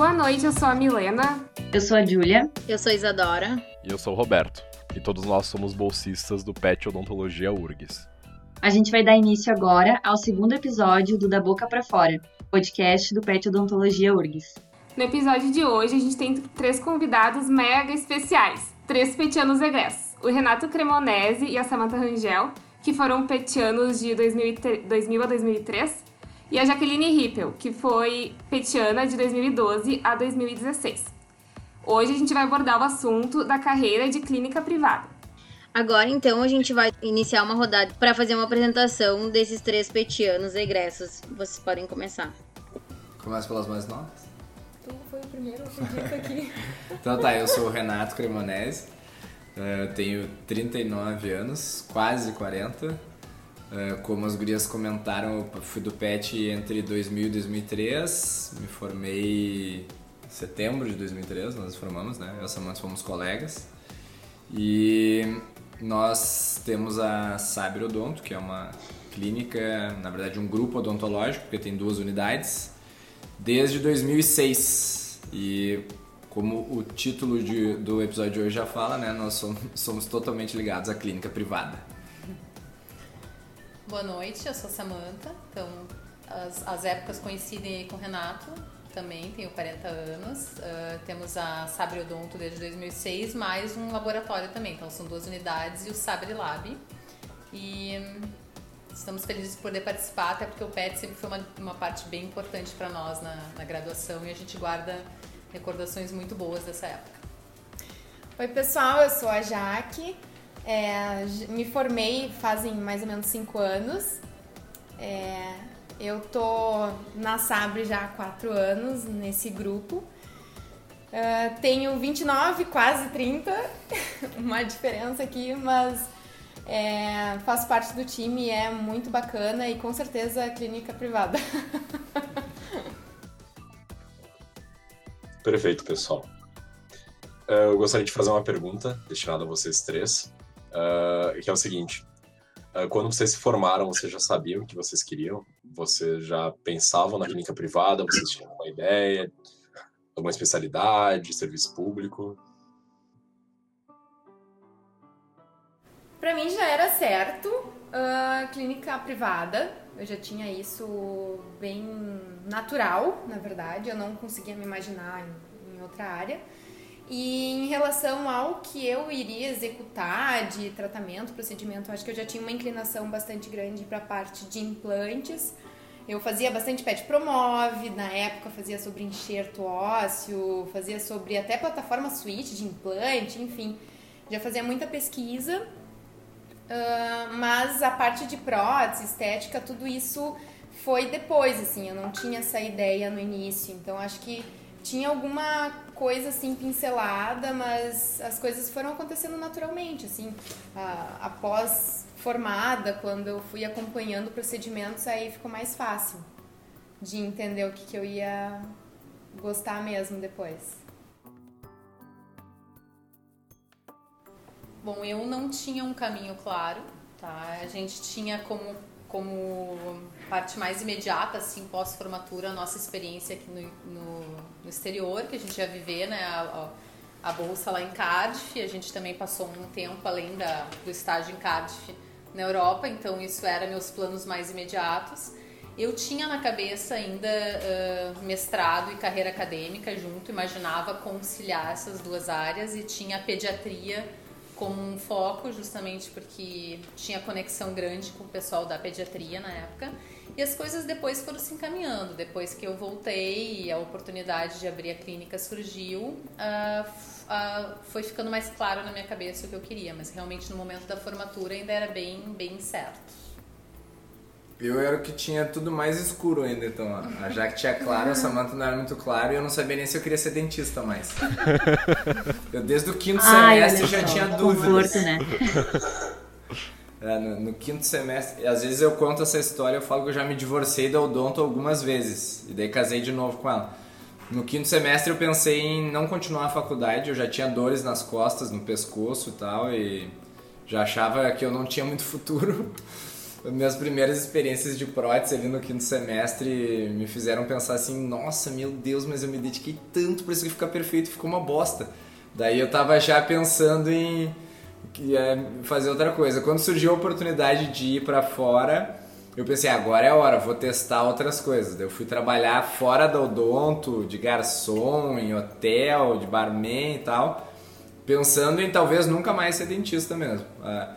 Boa noite, eu sou a Milena. Eu sou a Júlia. Eu sou a Isadora. E eu sou o Roberto. E todos nós somos bolsistas do PET Odontologia URGS. A gente vai dar início agora ao segundo episódio do Da Boca para Fora, podcast do PET Odontologia URGS. No episódio de hoje, a gente tem três convidados mega especiais, três petianos egressos. O Renato Cremonese e a Samantha Rangel, que foram petianos de 2000 a 2003, e a Jaqueline Rippel, que foi petiana de 2012 a 2016. Hoje a gente vai abordar o assunto da carreira de clínica privada. Agora, então, a gente vai iniciar uma rodada para fazer uma apresentação desses três petianos egressos. Vocês podem começar. Começa pelas mais novas. Tu foi o primeiro a aqui. então tá, eu sou o Renato Cremonese, eh, tenho 39 anos, quase 40. É, como as gurias comentaram, eu fui do PET entre 2000 e 2003, me formei em setembro de 2003, nós nos formamos, né? Eu e Samantha fomos colegas. E nós temos a Saber Odonto, que é uma clínica, na verdade um grupo odontológico, porque tem duas unidades, desde 2006. E como o título de, do episódio de hoje já fala, né, nós somos, somos totalmente ligados à clínica privada. Boa noite, eu sou Samantha. Então, as, as épocas coincidem com o Renato, também tenho 40 anos. Uh, temos a Sabre Odonto desde 2006, mais um laboratório também. Então, são duas unidades e o Sabre Lab. E hum, estamos felizes por poder participar, até porque o PET sempre foi uma, uma parte bem importante para nós na, na graduação e a gente guarda recordações muito boas dessa época. Oi, pessoal, eu sou a Jaque. É, me formei fazem mais ou menos cinco anos. É, eu tô na Sabre já há quatro anos nesse grupo. Uh, tenho 29, quase 30, uma diferença aqui, mas é, faço parte do time é muito bacana e com certeza clínica privada. Perfeito, pessoal. É, eu gostaria de fazer uma pergunta destinada a vocês três uh, que é o seguinte: uh, quando vocês se formaram, vocês já sabiam o que vocês queriam? Vocês já pensavam na clínica privada? Vocês tinham uma ideia? Alguma especialidade, serviço público? Para mim já era certo uh, clínica privada. Eu já tinha isso bem natural, na verdade. Eu não conseguia me imaginar em, em outra área. E em relação ao que eu iria executar de tratamento, procedimento, acho que eu já tinha uma inclinação bastante grande para a parte de implantes. Eu fazia bastante pet promove, na época fazia sobre enxerto ósseo, fazia sobre até plataforma suíte de implante, enfim, já fazia muita pesquisa. Uh, mas a parte de prótese, estética, tudo isso foi depois, assim, eu não tinha essa ideia no início. Então acho que tinha alguma coisa assim pincelada, mas as coisas foram acontecendo naturalmente, assim, após formada, quando eu fui acompanhando procedimentos, aí ficou mais fácil de entender o que, que eu ia gostar mesmo depois. Bom, eu não tinha um caminho claro, tá? A gente tinha como como parte mais imediata, assim, pós-formatura, a nossa experiência aqui no, no, no, exterior, que a gente ia viver, né, a, a, bolsa lá em Cardiff, a gente também passou um tempo além da, do estágio em Cardiff na Europa, então isso era meus planos mais imediatos. Eu tinha na cabeça ainda uh, mestrado e carreira acadêmica junto, imaginava conciliar essas duas áreas e tinha a pediatria como um foco, justamente porque tinha conexão grande com o pessoal da pediatria na época. E as coisas depois foram se encaminhando. Depois que eu voltei e a oportunidade de abrir a clínica surgiu, uh, uh, foi ficando mais claro na minha cabeça o que eu queria. Mas realmente no momento da formatura ainda era bem, bem certo. Eu era o que tinha tudo mais escuro ainda, então. A Jaque tinha claro, a Samantha não era muito claro e eu não sabia nem se eu queria ser dentista mais. Eu desde o quinto Ai, semestre já tinha dúvidas. Conforto, né? É, no, no, quinto semestre, às vezes eu conto essa história, eu falo que eu já me divorciei da Odonto algumas vezes. E daí casei de novo com ela. No quinto semestre eu pensei em não continuar a faculdade, eu já tinha dores nas costas, no pescoço e tal, e já achava que eu não tinha muito futuro. minhas primeiras experiências de prótese ali no quinto semestre me fizeram pensar assim, nossa, meu Deus, mas eu me dediquei tanto para isso aqui ficar perfeito, ficou uma bosta. Daí eu tava já pensando em é, fazer outra coisa. Quando surgiu a oportunidade de ir para fora, eu pensei, agora é a hora, vou testar outras coisas. Eu fui trabalhar fora do odonto, de garçom, em hotel, de barman e tal, pensando em talvez nunca mais ser dentista mesmo. Ah,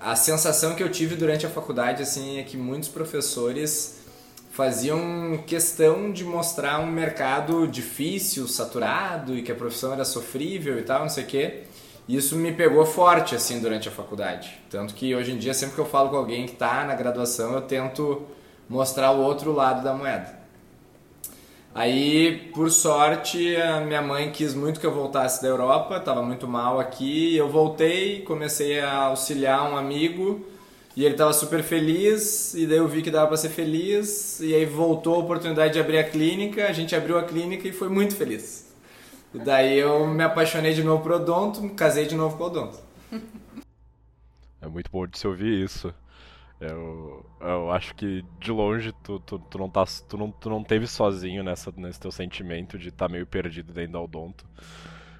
a sensação que eu tive durante a faculdade assim é que muitos professores faziam questão de mostrar um mercado difícil, saturado e que a profissão era sofrível e tal, não sei o quê. Isso me pegou forte assim durante a faculdade. Tanto que hoje em dia sempre que eu falo com alguém que está na graduação, eu tento mostrar o outro lado da moeda. Aí, por sorte, a minha mãe quis muito que eu voltasse da Europa, estava muito mal aqui. Eu voltei, comecei a auxiliar um amigo e ele estava super feliz. E daí eu vi que dava para ser feliz. E aí voltou a oportunidade de abrir a clínica. A gente abriu a clínica e foi muito feliz. E daí eu me apaixonei de novo por odonto, me casei de novo com odonto. É muito bom de se ouvir isso. Eu, eu acho que de longe tu, tu, tu, não tá, tu, não, tu não teve sozinho nessa, nesse teu sentimento de estar tá meio perdido dentro do odonto.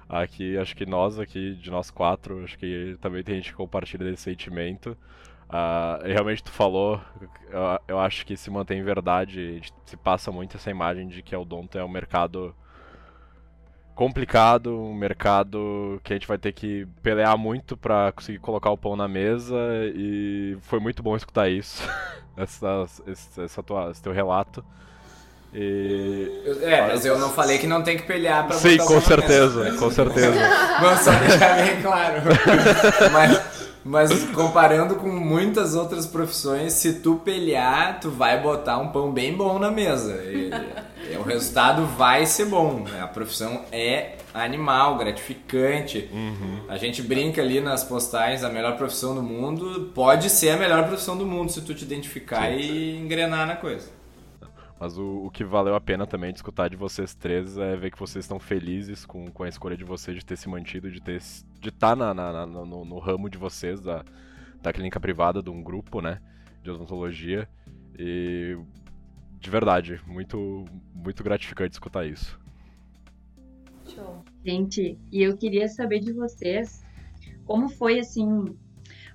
Aqui, acho que nós aqui, de nós quatro, acho que também tem gente que compartilha desse sentimento. Uh, realmente tu falou, eu, eu, acho que se mantém verdade, se passa muito essa imagem de que o odonto é um mercado complicado, um mercado que a gente vai ter que pelear muito para conseguir colocar o pão na mesa e foi muito bom escutar isso, essa, esse, essa tua, esse teu relato. E... É, mas eu não falei que não tem que pelear pra Sim, com certeza, com certeza. Vamos só deixar bem claro. mas, mas comparando com muitas outras profissões, se tu pelear, tu vai botar um pão bem bom na mesa. E... É, o resultado vai ser bom. Né? A profissão é animal, gratificante. Uhum. A gente brinca ali nas postagens, a melhor profissão do mundo pode ser a melhor profissão do mundo se tu te identificar Sim. e engrenar na coisa. Mas o, o, que valeu a pena também de escutar de vocês três é ver que vocês estão felizes com, com a escolha de vocês de ter se mantido, de ter de estar tá na, na, na no, no, ramo de vocês, da, da clínica privada, de um grupo, né? De odontologia. E de verdade, muito, muito gratificante escutar isso. Show. Gente, e eu queria saber de vocês como foi assim.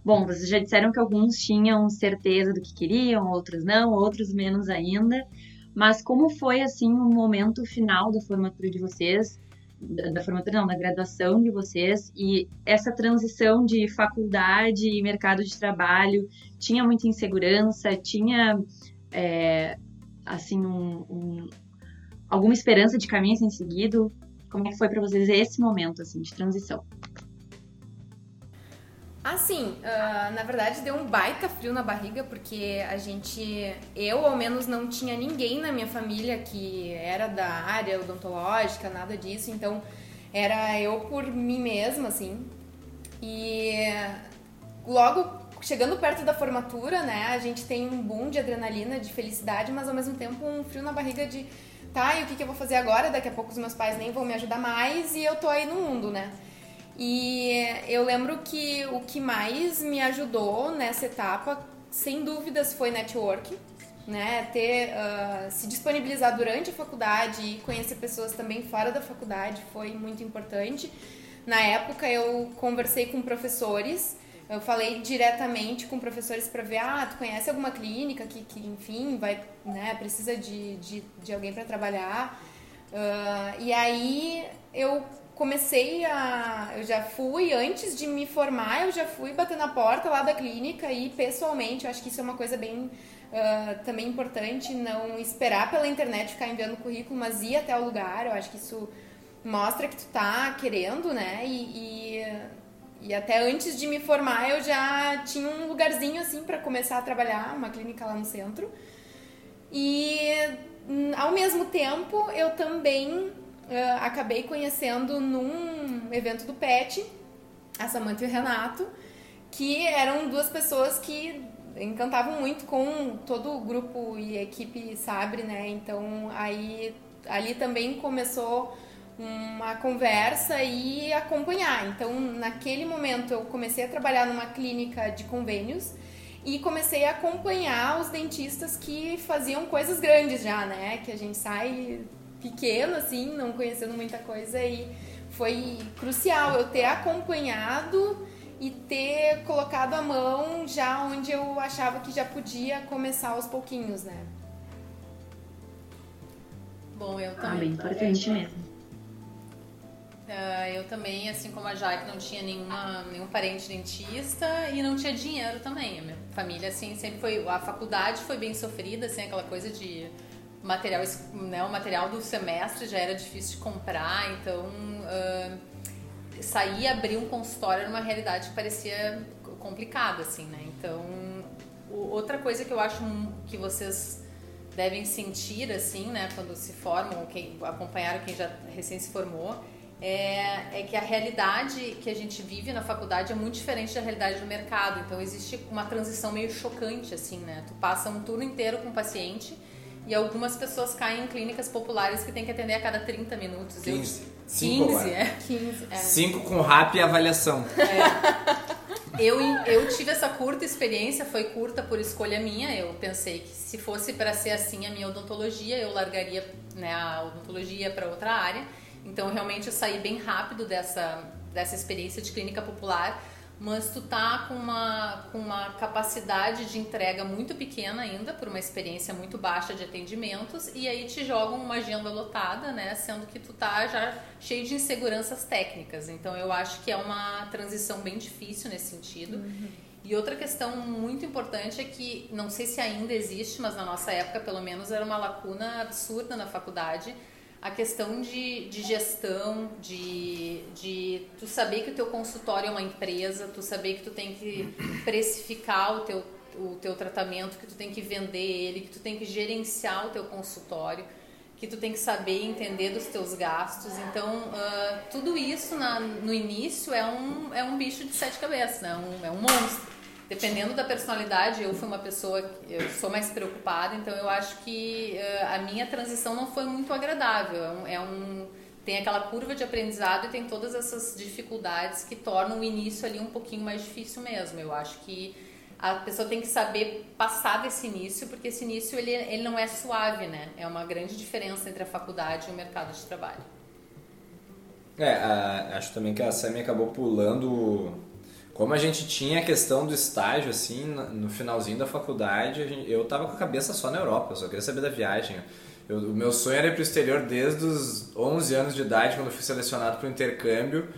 Bom, vocês já disseram que alguns tinham certeza do que queriam, outros não, outros menos ainda. Mas como foi assim o momento final da formatura de vocês, da, da formatura não, da graduação de vocês e essa transição de faculdade e mercado de trabalho tinha muita insegurança, tinha é, assim, um, um, alguma esperança de caminho a ser seguido? Como é que foi para vocês esse momento, assim, de transição? Assim, uh, na verdade deu um baita frio na barriga, porque a gente, eu ao menos não tinha ninguém na minha família que era da área odontológica, nada disso, então era eu por mim mesma, assim. E logo chegando perto da formatura, né, a gente tem um boom de adrenalina, de felicidade, mas ao mesmo tempo um frio na barriga de tá, e o que, que eu vou fazer agora? Daqui a pouco os meus pais nem vão me ajudar mais e eu tô aí no mundo, né? E eu lembro que o que mais me ajudou nessa etapa, sem dúvidas, foi network, né? Ter, uh, se disponibilizar durante a faculdade e conhecer pessoas também fora da faculdade foi muito importante. Na época eu conversei com professores eu falei diretamente com professores para ver, ah, tu conhece alguma clínica que, que enfim, vai, né, precisa de, de, de alguém para trabalhar. Uh, e aí eu comecei a. Eu já fui, antes de me formar, eu já fui bater na porta lá da clínica e pessoalmente, eu acho que isso é uma coisa bem uh, também importante, não esperar pela internet ficar enviando currículo, mas ir até o lugar, eu acho que isso mostra que tu tá querendo, né? E, e e até antes de me formar, eu já tinha um lugarzinho assim para começar a trabalhar, uma clínica lá no centro. E hum, ao mesmo tempo, eu também uh, acabei conhecendo num evento do PET a Samantha e o Renato, que eram duas pessoas que encantavam muito com todo o grupo e equipe Sabre, né? Então aí ali também começou uma conversa e acompanhar. Então, naquele momento, eu comecei a trabalhar numa clínica de convênios e comecei a acompanhar os dentistas que faziam coisas grandes já, né? Que a gente sai pequeno, assim, não conhecendo muita coisa e foi crucial eu ter acompanhado e ter colocado a mão já onde eu achava que já podia começar aos pouquinhos, né? Bom, eu Ah, também. bem importante mesmo. Ah, eu também, assim como a Jaque, não tinha nenhuma, nenhum parente dentista e não tinha dinheiro também. A minha família, assim, sempre foi... A faculdade foi bem sofrida, assim, aquela coisa de material, né, o material do semestre já era difícil de comprar, então ah, sair e abrir um consultório era uma realidade que parecia complicada, assim, né? Então, outra coisa que eu acho que vocês devem sentir, assim, né, quando se formam, ou quem acompanharam quem já recém se formou, é, é que a realidade que a gente vive na faculdade é muito diferente da realidade do mercado. Então existe uma transição meio chocante, assim, né? Tu passa um turno inteiro com o paciente e algumas pessoas caem em clínicas populares que tem que atender a cada 30 minutos. Eu- 15. Cinco 15, agora. é. 15, é. Cinco com rap e avaliação. Eu, eu tive essa curta experiência, foi curta por escolha minha. Eu pensei que se fosse para ser assim a minha odontologia, eu largaria né, a odontologia para outra área. Então, realmente, eu saí bem rápido dessa, dessa experiência de clínica popular. Mas tu tá com uma, com uma capacidade de entrega muito pequena ainda, por uma experiência muito baixa de atendimentos, e aí te jogam uma agenda lotada, né? Sendo que tu tá já cheio de inseguranças técnicas. Então eu acho que é uma transição bem difícil nesse sentido. E outra questão muito importante é que, não sei se ainda existe, mas na nossa época pelo menos era uma lacuna absurda na faculdade, a questão de, de gestão, de, de tu saber que o teu consultório é uma empresa, tu saber que tu tem que precificar o teu, o teu tratamento, que tu tem que vender ele, que tu tem que gerenciar o teu consultório, que tu tem que saber entender dos teus gastos. Então, ah, tudo isso na- no início é um, é um bicho de sete cabeças, né? Um- é um monstro. Dependendo da personalidade, eu fui uma pessoa que eu sou mais preocupada, então eu acho que eh, a minha transição não foi muito agradável. É um, é um- tem aquela curva de aprendizado e tem todas essas dificuldades que tornam o início ali um pouquinho mais difícil mesmo. Eu acho que a pessoa tem que saber passar desse início, porque esse início ele, ele não é suave, né? É uma grande diferença entre a faculdade e o mercado de trabalho. É, a- acho também que a Sammy acabou pulando. Como a gente tinha a questão do estágio, assim, no finalzinho da faculdade, gente- eu tava com a cabeça só na Europa, eu só queria saber da viagem. Eu- o meu sonho era ir pro exterior desde os 11 anos de idade, quando eu fui selecionado pro intercâmbio.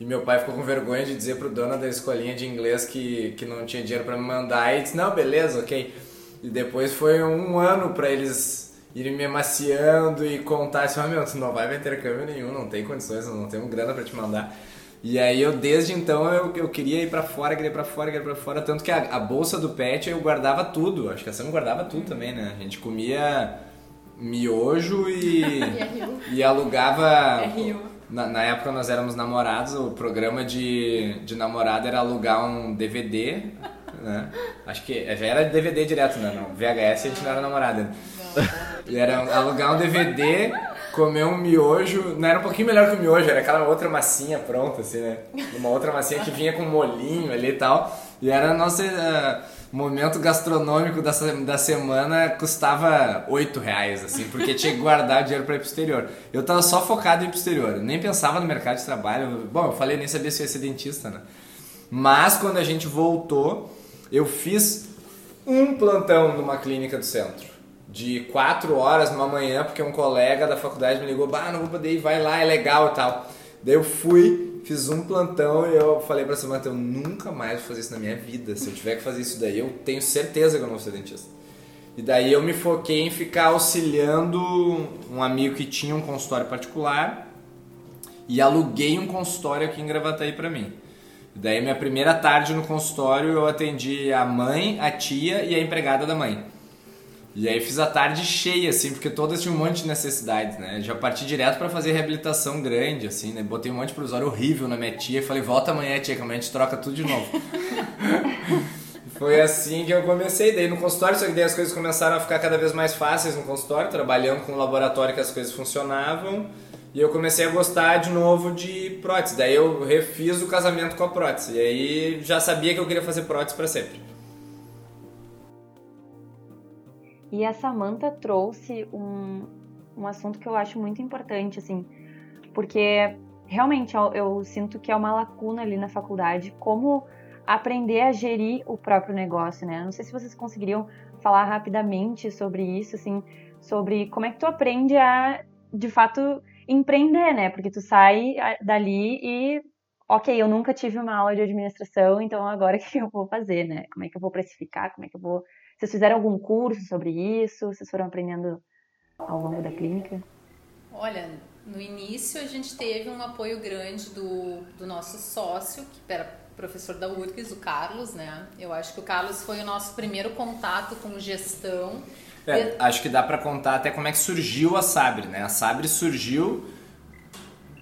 E meu pai ficou com vergonha de dizer pro dono da escolinha de inglês que, que não tinha dinheiro para me mandar. E disse: Não, beleza, ok. E depois foi um ano para eles irem me emaciando e contar assim: oh, meu, tu não vai pra intercâmbio nenhum, não tem condições, não tenho grana para te mandar. E aí eu, desde então, eu, eu queria ir pra fora, queria ir pra fora, queria ir pra fora. Tanto que a, a bolsa do pet eu guardava tudo. Acho que a Sam guardava tudo também, né? A gente comia miojo e, e alugava. Na, na época nós éramos namorados, o programa de, de namorado era alugar um DVD, né? Acho que já era DVD direto, né? No VHS a gente não era namorado. né? E era alugar um DVD, comer um miojo, não era um pouquinho melhor que o miojo, era aquela outra massinha pronta, assim, né? Uma outra massinha que vinha com molinho ali e tal. E era nosso eh, momento gastronômico da, da semana, custava 8 reais, assim, porque tinha que guardar dinheiro pra ir pro exterior. Eu tava só focado em ir pro exterior, nem pensava no mercado de trabalho. Bom, eu falei, nem sabia se ia ser dentista, né? Mas quando a gente voltou, eu fiz um plantão numa clínica do centro. De quatro horas numa manhã, porque um colega da faculdade me ligou, bah, não vou poder ir, vai lá, é legal e tal. Daí eu fui, fiz um plantão e eu falei pra Samantha, eu nunca mais vou fazer isso na minha vida. Se eu tiver que fazer isso daí, eu tenho certeza que eu não vou ser dentista. E daí eu me foquei em ficar auxiliando um amigo que tinha um consultório particular e aluguei um consultório aqui em Gravataí pra mim. Daí minha primeira tarde no consultório eu atendi a mãe, a tia e a empregada da mãe. E aí fiz a tarde cheia, assim, porque todas tinham um monte de necessidades, né? Já parti direto pra fazer reabilitação grande, assim, né? Botei um monte de provisório horrível na minha tia e falei, volta amanhã, tia, que amanhã a gente troca tudo de novo. Foi assim que eu comecei, daí no consultório, só que daí as coisas começaram a ficar cada vez mais fáceis no consultório, trabalhando com um laboratório que as coisas funcionavam, e eu comecei a gostar de novo de prótese. Daí eu refiz o casamento com a prótese, e aí já sabia que eu queria fazer prótese para sempre. E a Samantha trouxe um, um assunto que eu acho muito importante, assim, porque realmente eu, eu sinto que é uma lacuna ali na faculdade, como aprender a gerir o próprio negócio, né? Não sei se vocês conseguiriam falar rapidamente sobre isso, assim, sobre como é que tu aprende a, de fato, empreender, né? Porque tu sai dali e, ok, eu nunca tive uma aula de administração, então agora o que eu vou fazer, né? Como é que eu vou precificar? Como é que eu vou. Vocês fizeram algum curso sobre isso? Vocês foram aprendendo ao longo da clínica? Olha, no início a gente teve um apoio grande do, do nosso sócio, que era professor da URGS, o Carlos, né? Eu acho que o Carlos foi o nosso primeiro contato com gestão. É, acho que dá para contar até como é que surgiu a Sabre, né? A Sabre surgiu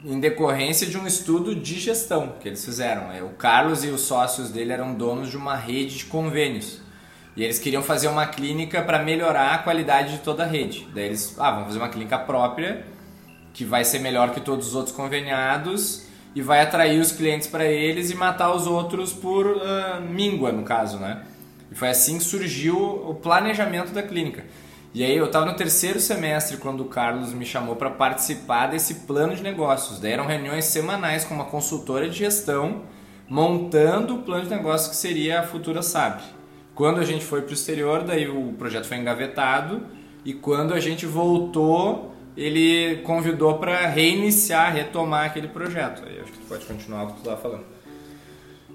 em decorrência de um estudo de gestão que eles fizeram. É, o Carlos e os sócios dele eram donos de uma rede de convênios. E eles queriam fazer uma clínica para melhorar a qualidade de toda a rede. Daí eles, ah, vamos fazer uma clínica própria que vai ser melhor que todos os outros conveniados e vai atrair os clientes para eles e matar os outros por uh, míngua, no caso, né? E foi assim que surgiu o planejamento da clínica. E aí eu estava no terceiro semestre quando o Carlos me chamou para participar desse plano de negócios. Daí eram reuniões semanais com uma consultora de gestão montando o plano de negócio que seria a futura SAP. Quando a gente foi para o exterior, daí o projeto foi engavetado e quando a gente voltou, ele convidou para reiniciar, retomar aquele projeto. Aí acho que tu pode continuar o que tu estava falando.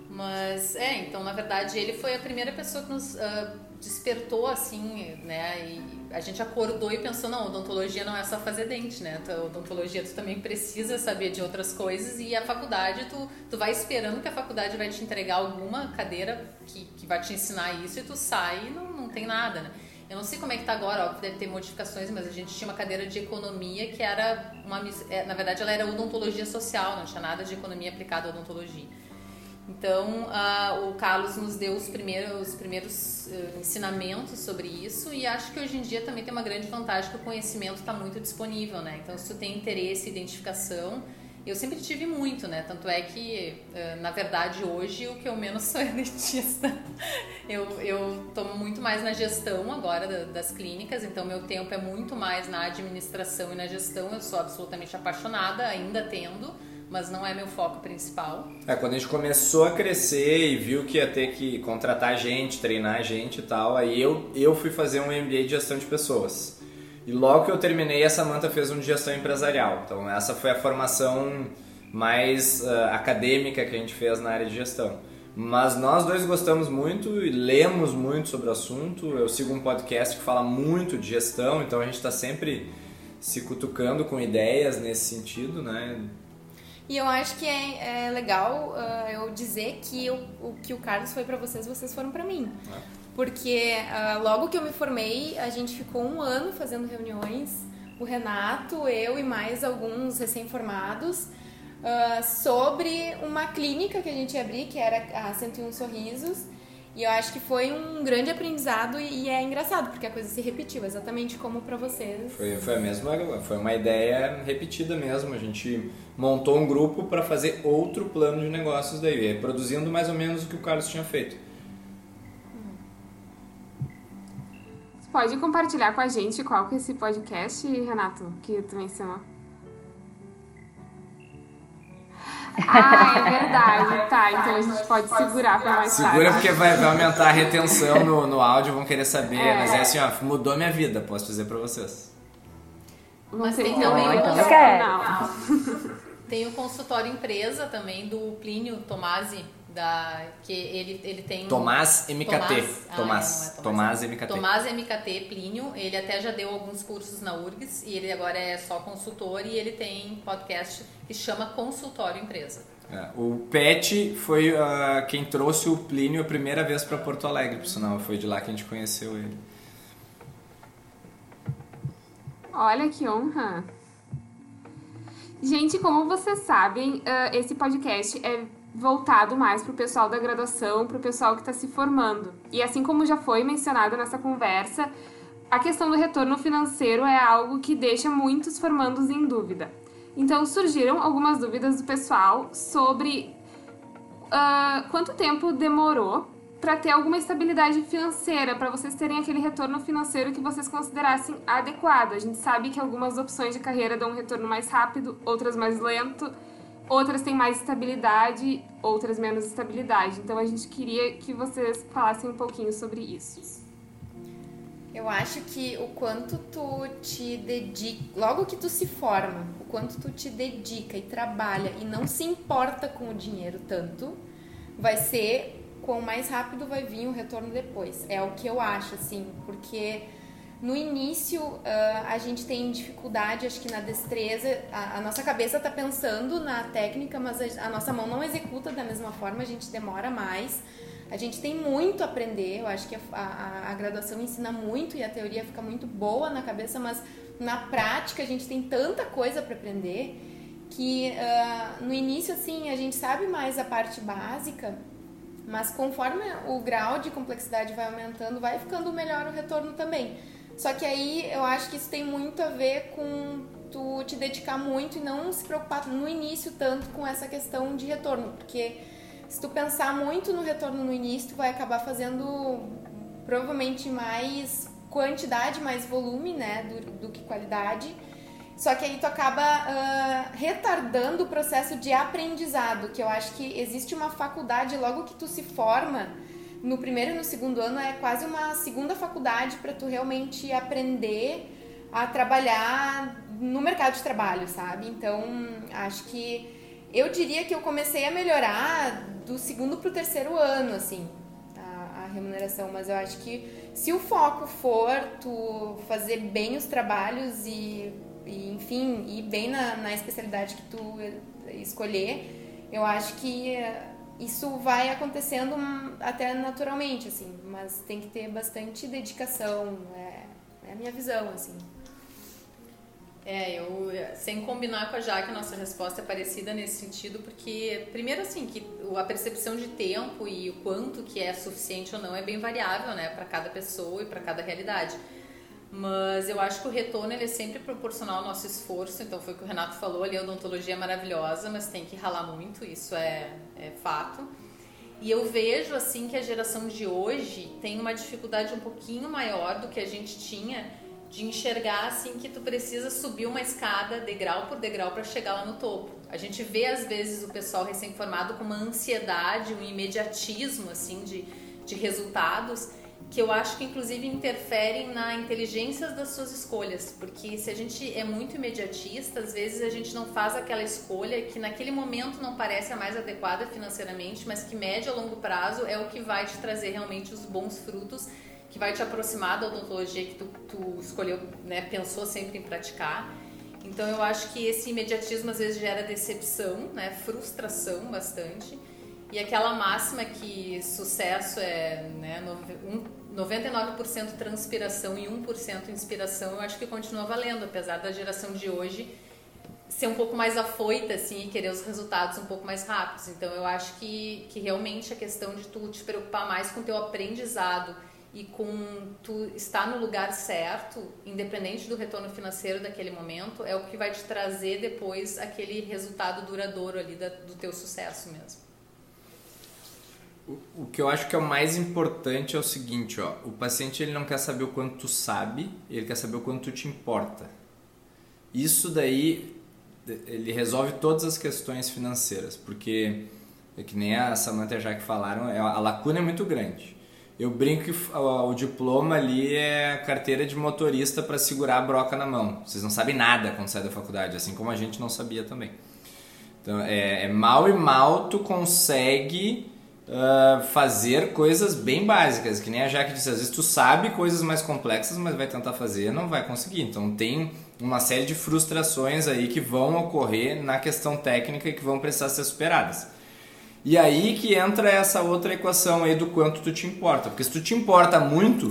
Mas, é, então, na verdade, ele foi a primeira pessoa que nos uh, despertou, assim, né? E a gente acordou e pensou, não, odontologia não é só fazer dente, né? A odontologia tu também precisa saber de outras coisas e a faculdade, tu, tu vai esperando que a faculdade vai te entregar alguma cadeira que, que vai te ensinar isso e tu sai e não, não tem nada, né? Eu não sei como é que tá agora, óbvio, deve ter modificações, mas a gente tinha uma cadeira de economia que era uma... É, na verdade, ela era odontologia social, não tinha nada de economia aplicada à odontologia. Então, uh, o Carlos nos deu os primeiros, os primeiros uh, ensinamentos sobre isso e acho que hoje em dia também tem uma grande vantagem que o conhecimento está muito disponível, né? Então, se tu tem interesse identificação, eu sempre tive muito, né? Tanto é que, uh, na verdade, hoje o que eu menos sou é dentista. Eu, eu tomo muito mais na gestão agora da, das clínicas, então meu tempo é muito mais na administração e na gestão. Eu sou absolutamente apaixonada, ainda tendo mas não é meu foco principal. É, quando a gente começou a crescer e viu que ia ter que contratar gente, treinar gente e tal, aí eu, eu fui fazer um MBA de gestão de pessoas. E logo que eu terminei, a Samantha fez um de gestão empresarial. Então essa foi a formação mais uh, acadêmica que a gente fez na área de gestão. Mas nós dois gostamos muito e lemos muito sobre o assunto. Eu sigo um podcast que fala muito de gestão, então a gente está sempre se cutucando com ideias nesse sentido, né? E eu acho que é, é legal uh, eu dizer que o, o que o Carlos foi para vocês, vocês foram para mim. É. Porque uh, logo que eu me formei, a gente ficou um ano fazendo reuniões, o Renato, eu e mais alguns recém-formados, uh, sobre uma clínica que a gente ia abrir, que era a 101 Sorrisos, e eu acho que foi um grande aprendizado e é engraçado, porque a coisa se repetiu, exatamente como para vocês. Foi, foi a mesma, foi uma ideia repetida mesmo. A gente montou um grupo para fazer outro plano de negócios daí, produzindo mais ou menos o que o Carlos tinha feito. Você pode compartilhar com a gente qual que é esse podcast, Renato, que tu mencionou? Ah, é verdade. Tá, então a gente pode segurar pra mais tarde. Segura porque vai, vai aumentar a retenção no, no áudio, vão querer saber. É. Mas é assim, ó, mudou minha vida, posso dizer pra vocês. Mas tem também o consultório. Tem o consultório empresa também do Plínio Tomasi, da, que ele, ele tem... Tomás MKT. Tomás, Tomás, ah, é, é Tomás, Tomás MKT. Tomás MKT Plínio, ele até já deu alguns cursos na URGS e ele agora é só consultor e ele tem podcast que chama Consultório Empresa. É, o Pet foi uh, quem trouxe o Plínio a primeira vez para Porto Alegre, por sinal, foi de lá que a gente conheceu ele. Olha que honra! Gente, como vocês sabem, uh, esse podcast é voltado mais para o pessoal da graduação, para o pessoal que está se formando. E assim como já foi mencionado nessa conversa, a questão do retorno financeiro é algo que deixa muitos formandos em dúvida. Então surgiram algumas dúvidas do pessoal sobre uh, quanto tempo demorou para ter alguma estabilidade financeira, para vocês terem aquele retorno financeiro que vocês considerassem adequado. A gente sabe que algumas opções de carreira dão um retorno mais rápido, outras mais lento, outras têm mais estabilidade, outras menos estabilidade. Então a gente queria que vocês falassem um pouquinho sobre isso. Eu acho que o quanto tu te dedica, logo que tu se forma, o quanto tu te dedica e trabalha e não se importa com o dinheiro tanto, vai ser quão mais rápido vai vir o retorno depois. É o que eu acho, assim, porque no início uh, a gente tem dificuldade, acho que na destreza, a, a nossa cabeça está pensando na técnica, mas a, a, nossa mão não executa da mesma forma, a gente demora mais. A gente tem muito a aprender, eu acho que a, a graduação ensina muito e a teoria fica muito boa na cabeça, mas na prática a gente tem tanta coisa para aprender que uh, no início assim a gente sabe mais a parte básica mas conforme o grau de complexidade vai aumentando, vai ficando melhor o retorno também. Só que aí eu acho que isso tem muito a ver com tu te dedicar muito e não se preocupar no início tanto com essa questão de retorno, porque se tu pensar muito no retorno no início, tu vai acabar fazendo provavelmente mais quantidade, mais volume, né, do, do que qualidade. Só que aí tu acaba uh, retardando o processo de aprendizado, que eu acho que existe uma faculdade logo que tu se forma, no primeiro e no segundo ano é quase uma segunda faculdade para tu realmente aprender a trabalhar no mercado de trabalho, sabe? Então, acho que eu diria que eu comecei a melhorar do segundo pro terceiro ano, assim, a, a remuneração, mas eu acho que se o foco for tu fazer bem os trabalhos e e enfim, ir bem na, na especialidade que tu escolher, eu acho que isso vai acontecendo até naturalmente, assim, mas tem que ter bastante dedicação, é, é a minha visão, assim. É, eu, sem combinar com a Jaque, a nossa resposta é parecida nesse sentido, porque, primeiro, assim, que a percepção de tempo e o quanto que é suficiente ou não é bem variável, né, para cada pessoa e para cada realidade. Mas eu acho que o retorno ele é sempre proporcional ao nosso esforço. Então foi o que o Renato falou ali, a odontologia é maravilhosa, mas tem que ralar muito, isso é, é fato. E eu vejo assim que a geração de hoje tem uma dificuldade um pouquinho maior do que a gente tinha de enxergar assim que tu precisa subir uma escada degrau por degrau para chegar lá no topo. A gente vê às vezes o pessoal recém-formado com uma ansiedade, um imediatismo assim de, de resultados que eu acho que inclusive interferem na inteligência das suas escolhas, porque se a gente é muito imediatista, às vezes a gente não faz aquela escolha que naquele momento não parece a mais adequada financeiramente, mas que médio a longo prazo é o que vai te trazer realmente os bons frutos, que vai te aproximar da odontologia que tu, tu escolheu, né, pensou sempre em praticar. Então eu acho que esse imediatismo às vezes gera decepção, né, frustração bastante. E aquela máxima que sucesso é né, um, 99% transpiração e 1% inspiração, eu acho que continua valendo, apesar da geração de hoje ser um pouco mais afoita assim e querer os resultados um pouco mais rápidos. Então eu acho que, que realmente a questão de tu te preocupar mais com o teu aprendizado e com tu estar no lugar certo, independente do retorno financeiro daquele momento, é o que vai te trazer depois aquele resultado duradouro ali da, do teu sucesso mesmo. O, que eu acho que é o mais importante é o seguinte, ó, o paciente ele não quer saber o quanto tu sabe, ele quer saber o quanto tu te importa. Isso daí ele resolve todas as questões financeiras, porque é que nem a Samantha já que falaram, é, a lacuna é muito grande. Eu brinco que o diploma ali é carteira de motorista para segurar a broca na mão. Vocês não sabem nada quando sai da faculdade, assim como a gente não sabia também. Então é, é mal e mal tu consegue uh, fazer coisas bem básicas, que nem a Jaque disse, às vezes tu sabe coisas mais complexas, mas vai tentar fazer não vai conseguir. Então tem uma série de frustrações aí que vão ocorrer na questão técnica e que vão precisar ser superadas. E aí que entra essa outra equação aí do quanto tu te importa. Porque se tu te importa muito,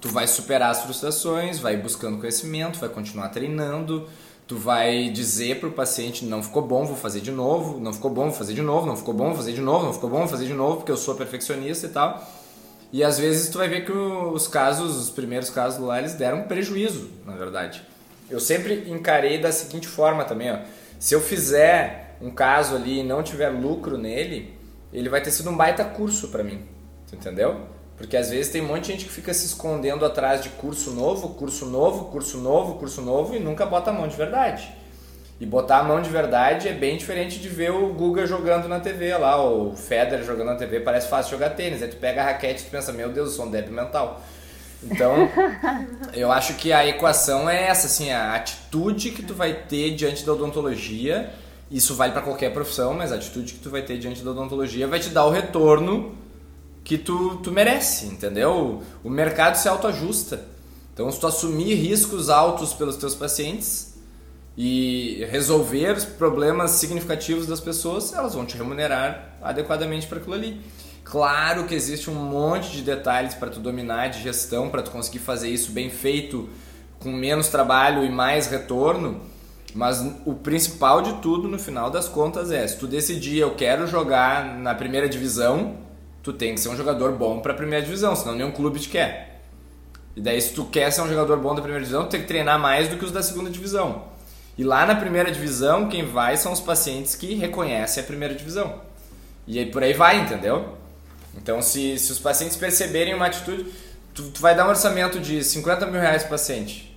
tu vai superar as frustrações, vai buscando conhecimento, vai continuar treinando, tu vai dizer para o paciente não ficou bom, vou fazer de novo, não ficou bom, vou fazer de novo, não ficou bom, vou fazer de novo, não ficou bom, vou fazer de novo, porque eu sou perfeccionista e tal. E às vezes tu vai ver que os casos, os primeiros casos lá, eles deram prejuízo, na verdade. Eu sempre encarei da seguinte forma também, ó. Se eu fizer um caso ali e não tiver lucro nele, ele vai ter sido um baita curso para mim. Entendeu? Porque às vezes tem um monte de gente que fica se escondendo atrás de curso novo, curso novo, curso novo, curso novo e nunca bota a mão de verdade. E botar a mão de verdade é bem diferente de ver o Guga jogando na TV lá, o Federer jogando na TV, parece fácil jogar tênis. Aí tu pega a raquete e tu pensa, meu Deus, eu sou um débil mental. Então, eu acho que a equação é essa, assim, a atitude que tu vai ter diante da odontologia, isso vale para qualquer profissão, mas a atitude que tu vai ter diante da odontologia vai te dar o retorno que tu, tu merece, entendeu? O mercado se autoajusta. Então, se tu assumir riscos altos pelos teus pacientes e resolver problemas significativos das pessoas, elas vão te remunerar adequadamente para aquilo ali. Claro que existe um monte de detalhes para tu dominar de gestão, para tu conseguir fazer isso bem feito, com menos trabalho e mais retorno, mas o principal de tudo no final das contas é, se tu decidir eu quero jogar na primeira divisão, tu tem que ser um jogador bom para a primeira divisão, senão nenhum clube te quer. E daí, se tu quer ser um jogador bom da primeira divisão, tu tem que treinar mais do que os da segunda divisão. E lá na primeira divisão, quem vai são os pacientes que reconhecem a primeira divisão. E aí por aí vai, entendeu? Então, se, se os pacientes perceberem uma atitude, tu, tu vai dar um orçamento de 50 mil reais pro paciente.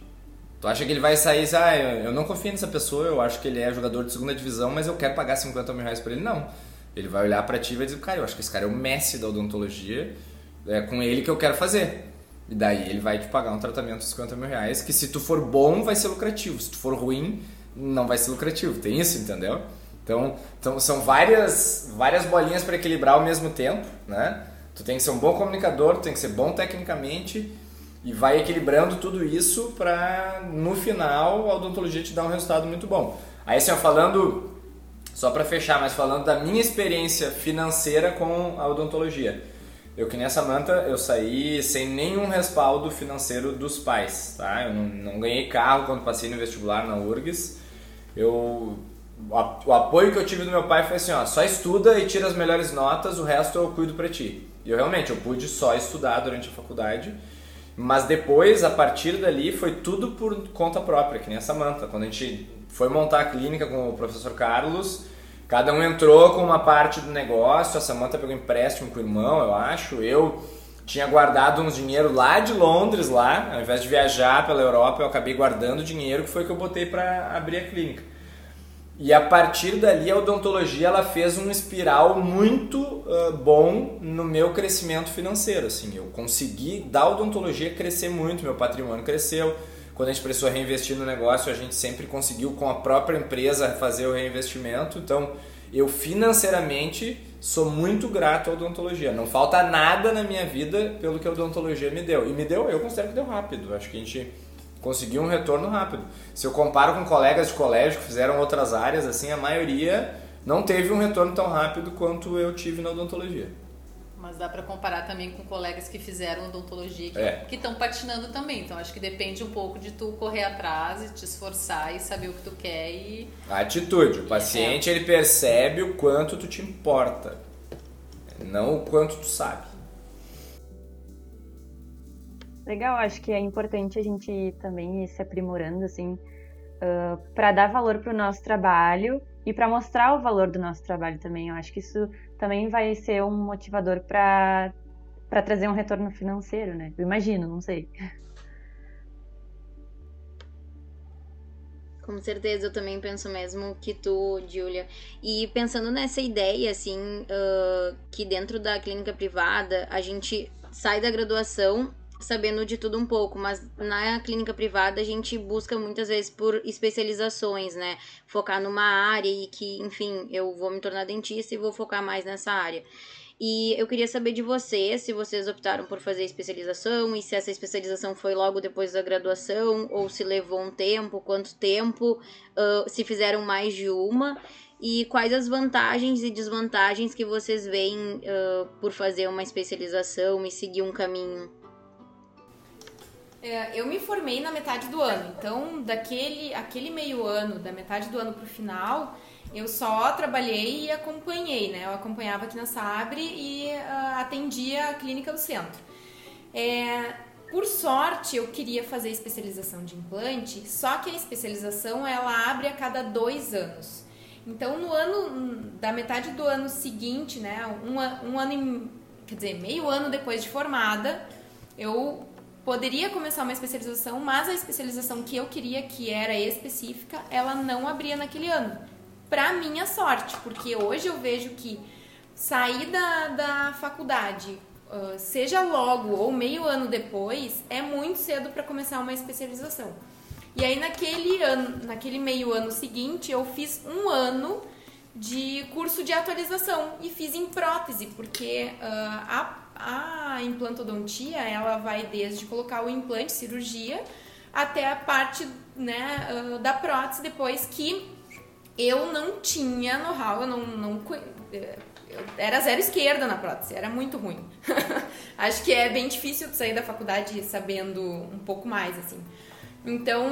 Tu acha que ele vai sair e dizer, ah, eu, eu não confio nessa pessoa, eu acho que ele é jogador de segunda divisão, mas eu quero pagar 50 mil reais pra ele. Não. Ele vai olhar para ti e vai dizer, cara, eu acho que esse cara é o Messi da odontologia, é com ele que eu quero fazer. E daí ele vai te pagar um tratamento de 50 mil reais, que se tu for bom, vai ser lucrativo. Se tu for ruim, não vai ser lucrativo. Tem isso, entendeu? Então, então são várias, várias bolinhas para equilibrar ao mesmo tempo, né? Tu tem que ser um bom comunicador, tu tem que ser bom tecnicamente e vai equilibrando tudo isso para no final a odontologia te dar um resultado muito bom. Aí assim, falando só para fechar, mas falando da minha experiência financeira com a odontologia. Eu que nessa manta eu saí sem nenhum respaldo financeiro dos pais, tá? Eu não, não ganhei carro quando passei no vestibular na URGS. Eu o apoio que eu tive do meu pai foi assim, ó, só estuda e tira as melhores notas, o resto eu cuido para ti. E eu realmente eu pude só estudar durante a faculdade, mas depois, a partir dali, foi tudo por conta própria, que nem essa manta. Quando a gente foi montar a clínica com o professor Carlos, Cada um entrou com uma parte do negócio, a Samantha pegou empréstimo com o irmão, eu acho. Eu tinha guardado uns dinheiro lá de Londres, lá, ao invés de viajar pela Europa, eu acabei guardando dinheiro que foi que eu botei para abrir a clínica. E a partir dali a odontologia ela fez um espiral muito uh, bom no meu crescimento financeiro, assim, eu consegui da odontologia crescer muito, meu patrimônio cresceu. Quando a gente precisou reinvestir no negócio, a gente sempre conseguiu com a própria empresa fazer o reinvestimento. Então, eu financeiramente sou muito grato à odontologia. Não falta nada na minha vida pelo que a odontologia me deu. E me deu, eu considero que deu rápido. Acho que a gente conseguiu um retorno rápido. Se eu comparo com colegas de colégio que fizeram outras áreas, assim, a maioria não teve um retorno tão rápido quanto eu tive na odontologia. Dá para comparar também com colegas que fizeram odontologia que É. estão patinando também. Então acho que depende um pouco de tu correr atrás e te esforçar e saber o que tu quer e A atitude. O paciente ele percebe o quanto tu te importa, não o quanto tu sabe. Legal, acho que é importante a gente também ir se aprimorando, assim, para dar valor para o nosso trabalho e para mostrar o valor do nosso trabalho também. Eu acho que isso também vai ser um motivador para para trazer um retorno financeiro, né? Eu imagino, não sei. Com certeza, eu também penso mesmo que tu, Julia. E pensando nessa ideia, assim, ah, que dentro da clínica privada a gente sai da graduação sabendo de tudo um pouco, mas na clínica privada a gente busca muitas vezes por especializações, né? Focar numa área e que, enfim, eu vou me tornar dentista e vou focar mais nessa área. E eu queria saber de vocês, se vocês optaram por fazer especialização e se essa especialização foi logo depois da graduação ou se levou um tempo, quanto tempo, ah, se fizeram mais de uma e quais as vantagens e desvantagens que vocês veem ah, por fazer uma especialização e seguir um caminho. É, eu me formei na metade do ano, então daquele aquele meio ano, da metade do ano pro final, eu só trabalhei e acompanhei, né? Eu acompanhava aqui na Sabre e ah, atendia a clínica do centro. É, por sorte, eu queria fazer especialização de implante, só que a especialização ela abre a cada dois anos. Então, no ano da metade do ano seguinte, né? Um, um ano e quer dizer, meio ano depois de formada, eu poderia começar uma especialização, mas a especialização que eu queria, que era específica, ela não abria naquele ano. Pra minha sorte, porque hoje eu vejo que sair da, da faculdade, uh, seja logo ou meio ano depois, é muito cedo para começar uma especialização. E aí naquele ano, naquele meio ano seguinte, eu fiz um ano de curso de atualização e fiz em prótese, porque uh, a, a implantodontia ela vai desde colocar o implante, cirurgia, até a parte né, uh, da prótese depois que eu não tinha know-how, eu não, não eu era zero esquerda na prótese, era muito ruim. Acho que é bem difícil sair da faculdade sabendo um pouco mais, assim. Então,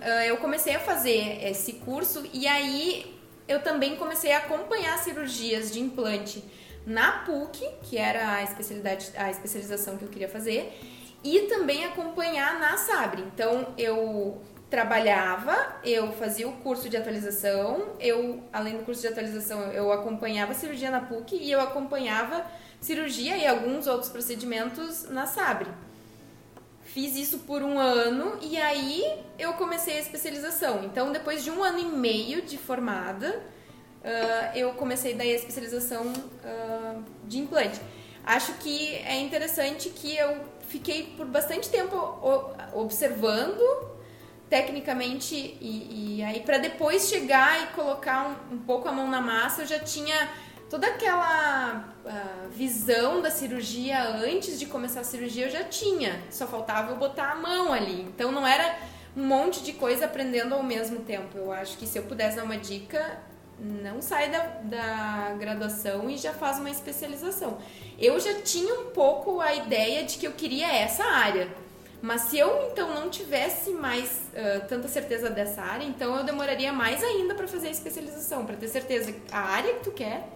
ah, eu comecei a fazer esse curso e aí eu também comecei a acompanhar cirurgias de implante na PUC, que era a especialidade, a especialização que eu queria fazer, e também acompanhar na Sabre. Então, eu trabalhava, eu fazia o curso de atualização, eu, além do curso de atualização, eu acompanhava cirurgia na PUC e eu acompanhava cirurgia e alguns outros procedimentos na Sabre. Fiz isso por um ano e aí eu comecei a especialização. Então, depois de um ano e meio de formada, uh, eu comecei daí a especialização uh, de implante. Acho que é interessante que eu fiquei por bastante tempo observando tecnicamente e, e aí para depois chegar e colocar um, um, pouco a mão na massa eu já tinha toda aquela uh, visão da cirurgia antes de começar a cirurgia eu já tinha. Só faltava eu botar a mão ali. Então não era um monte de coisa aprendendo ao mesmo tempo. Eu acho que se eu pudesse dar uma dica não sai da, da graduação e já faz uma especialização eu já tinha um pouco a ideia de que eu queria essa área mas se eu então não tivesse mais uh, tanta certeza dessa área, então eu demoraria mais ainda para fazer a especialização, para ter certeza a área que tu quer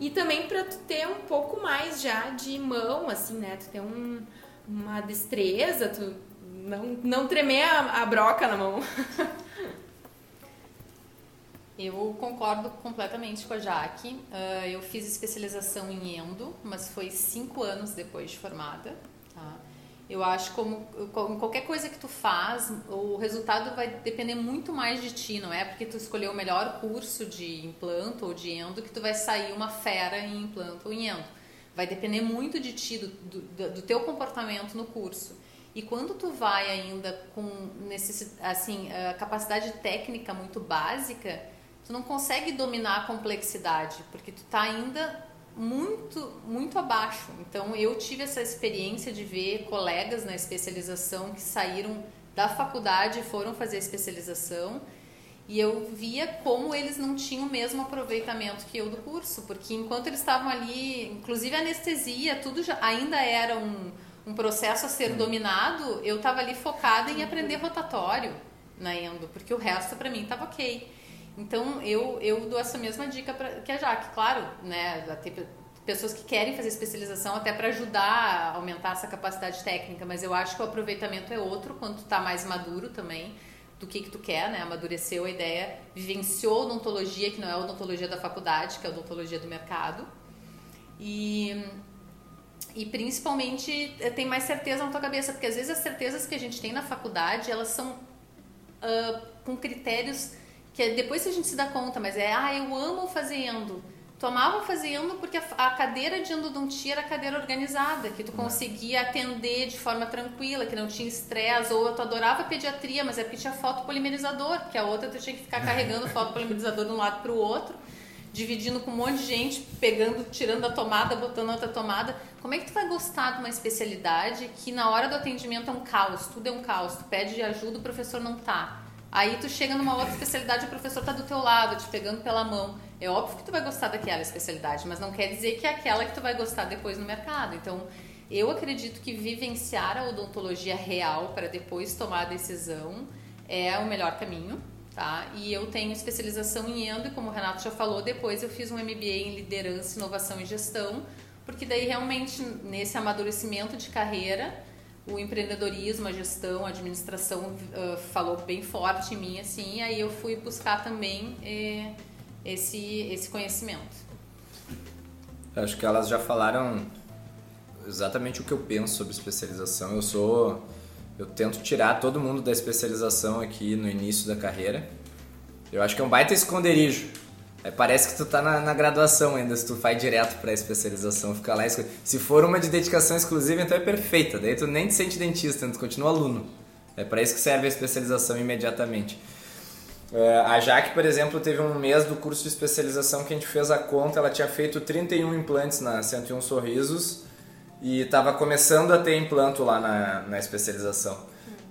e também para tu ter um pouco mais já de mão, assim, né? Tu ter um, uma destreza, tu não, não tremer a, a broca na mão. Eu concordo completamente com a Jaque. Uh, eu fiz especialização em endo, mas foi cinco anos depois de formada. Tá? Eu acho como qualquer coisa que tu faz, o resultado vai depender muito mais de ti, não é porque tu escolheu o melhor curso de implanto ou de endo que tu vai sair uma fera em implanto ou em endo. Vai depender muito de ti, do, do, do teu comportamento no curso. E quando tu vai ainda com necessidade, assim, a capacidade técnica muito básica, tu não consegue dominar a complexidade, porque tu tá ainda muito, muito abaixo. Então eu tive essa experiência de ver colegas na especialização que saíram da faculdade e foram fazer a especialização e eu via como eles não tinham o mesmo aproveitamento que eu do curso, porque enquanto eles estavam ali, inclusive a anestesia, tudo já, ainda era um, um processo a ser dominado, eu estava ali focada em aprender rotatório na endo, porque o resto para mim estava ok. Então, eu, eu dou essa mesma dica pra, que a Jaque, claro, né? Tem pessoas que querem fazer especialização até para ajudar a aumentar essa capacidade técnica, mas eu acho que o aproveitamento é outro quando tu tá mais maduro também do que que tu quer, né? Amadureceu a ideia, vivenciou odontologia, que não é a odontologia da faculdade, que é a odontologia do mercado. E e principalmente eh, tem mais certeza na tua cabeça, porque às vezes as certezas que a gente tem na faculdade, elas são uh, com critérios que é depois a gente se dá conta, mas é, ah, eu amo fazendo. Tu amava fazendo porque a, a cadeira de endodontia era cadeira organizada, que tu conseguia atender de forma tranquila, que não tinha estresse, ou tu adorava pediatria, mas é porque tinha fotopolimerizador, porque a outra tu tinha que ficar carregando fotopolimerizador de um lado para o outro, dividindo com um monte de gente, pegando, tirando a tomada, botando outra tomada. Como é que tu vai gostar de uma especialidade que na hora do atendimento é um caos, tudo é um caos, tu pede ajuda, o professor não tá. Aí tu chega numa outra especialidade, o professor tá do teu lado, te pegando pela mão. É óbvio que tu vai gostar daquela especialidade, mas não quer dizer que é aquela que tu vai gostar depois no mercado. Então, eu acredito que vivenciar a odontologia real para depois tomar a decisão é o melhor caminho, tá? E eu tenho especialização em endo, e como o Renato já falou, depois eu fiz um MBA em liderança, inovação e gestão, porque daí realmente nesse amadurecimento de carreira o empreendedorismo, a gestão, a administração uh, falou bem forte em mim, assim, e aí eu fui buscar também eh, esse, esse conhecimento. Acho que elas já falaram exatamente o que eu penso sobre especialização. Eu sou. Eu tento tirar todo mundo da especialização aqui no início da carreira. Eu acho que é um baita esconderijo. É, parece que tu tá na, na, graduação ainda, se tu vai direto pra especialização, fica lá. Se for uma de dedicação exclusiva, então é perfeita. Daí tu nem te sente dentista, tu continua aluno. É para isso que serve a especialização imediatamente. É, a Jaque, por exemplo, teve um mês do curso de especialização que a gente fez a conta, ela tinha feito 31 implantes na 101 Sorrisos e estava começando a ter implanto lá na, na especialização.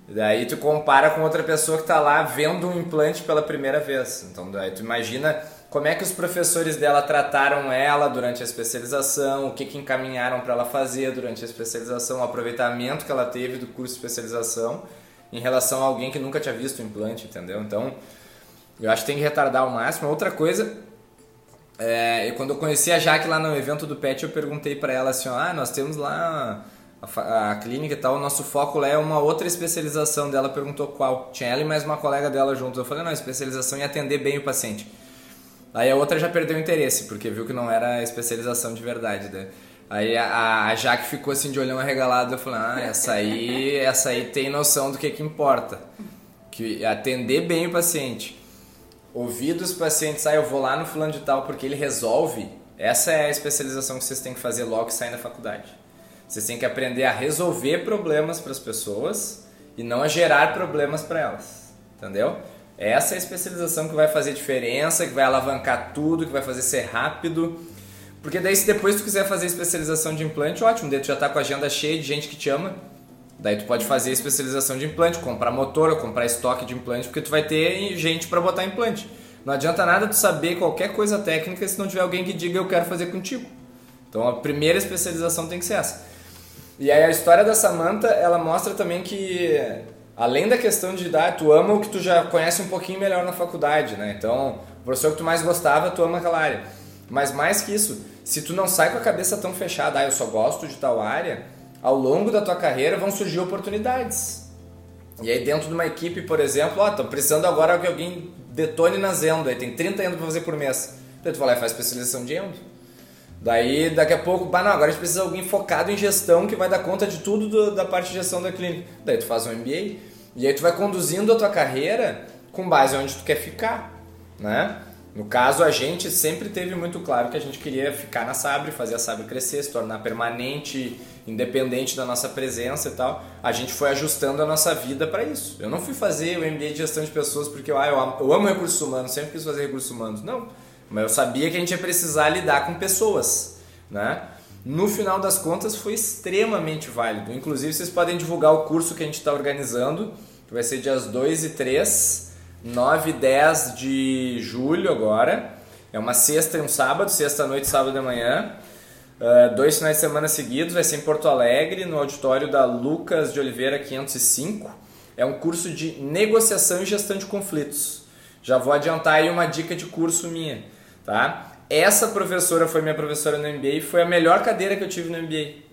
Daí tu compara com outra pessoa que está lá vendo um implante pela primeira vez. Então daí tu imagina como é que os professores dela trataram ela durante a especialização, o que, que encaminharam para ela fazer durante a especialização, o aproveitamento que ela teve do curso de especialização em relação a alguém que nunca tinha visto o implante, entendeu? Então, eu acho que tem que retardar ao máximo. Outra coisa, é, quando eu conheci a Jaque lá no evento do PET, eu perguntei para ela assim, ah, nós temos lá a, a, clínica e tal, o nosso foco lá é uma outra especialização dela, perguntou qual. Tinha ela e mais uma colega dela juntos. Eu falei, não, especialização em atender bem o paciente. Aí a outra já perdeu o interesse, porque viu que não era especialização de verdade, né? Aí a, a Jaque ficou assim de olhão arregalado, eu falei, ah, essa aí, essa aí tem noção do que que importa. Que atender bem o paciente. Ouvir dos pacientes, ah, eu vou lá no fulano de tal porque ele resolve. Essa é a especialização que vocês têm que fazer logo que saem da faculdade. Vocês têm que aprender a resolver problemas para as pessoas e não a gerar problemas para elas. Entendeu? Essa é a especialização que vai fazer diferença, que vai alavancar tudo, que vai fazer ser rápido. Porque daí se depois tu quiser fazer especialização de implante, ótimo, daí tu já tá com a agenda cheia de gente que te ama. Daí tu pode fazer especialização de implante, comprar motor, comprar estoque de implante, porque tu vai ter gente para botar implante. Não adianta nada tu saber qualquer coisa técnica se não tiver alguém que diga eu quero fazer contigo. Então a primeira especialização tem que ser essa. E aí a história da Samantha, ela mostra também que além da questão de dar, tu ama o que tu já conhece um pouquinho melhor na faculdade, né? Então, o professor que tu mais gostava, tu ama aquela área. Mas mais que isso, se tu não sai com a cabeça tão fechada, ah, eu só gosto de tal área, ao longo da tua carreira vão surgir oportunidades. E aí dentro de uma equipe, por exemplo, ó, estão precisando agora que alguém detone na Zendo, aí tem 30 endo para fazer por mês. Daí tu vai lá e faz especialização de endo. Daí, daqui a pouco, bah, não, agora a gente precisa de alguém focado em gestão que vai dar conta de tudo do, da parte de gestão da clínica. Daí tu faz um MBA e aí tu vai conduzindo a tua carreira com base onde tu quer ficar, né? No caso, a gente sempre teve muito claro que a gente queria ficar na Sabre, fazer a Sabre crescer, se tornar permanente, independente da nossa presença e tal. A gente foi ajustando a nossa vida para isso. Eu não fui fazer o MBA de gestão de pessoas porque ah, eu, amo, eu amo recursos humanos, sempre quis fazer recursos humanos. Não mas eu sabia que a gente ia precisar lidar com pessoas, né? No final das contas foi extremamente válido. Inclusive vocês podem divulgar o curso que a gente está organizando, que vai ser dias 2 e 3, 9 e 10 de julho agora. É uma sexta e um sábado, sexta noite sábado de manhã. Uh, dois finais de semana seguidos, vai ser em Porto Alegre, no auditório da Lucas de Oliveira 505. É um curso de negociação e gestão de conflitos. Já vou adiantar aí uma dica de curso minha tá? Essa professora foi minha professora no MBA e foi a melhor cadeira que eu tive no MBA.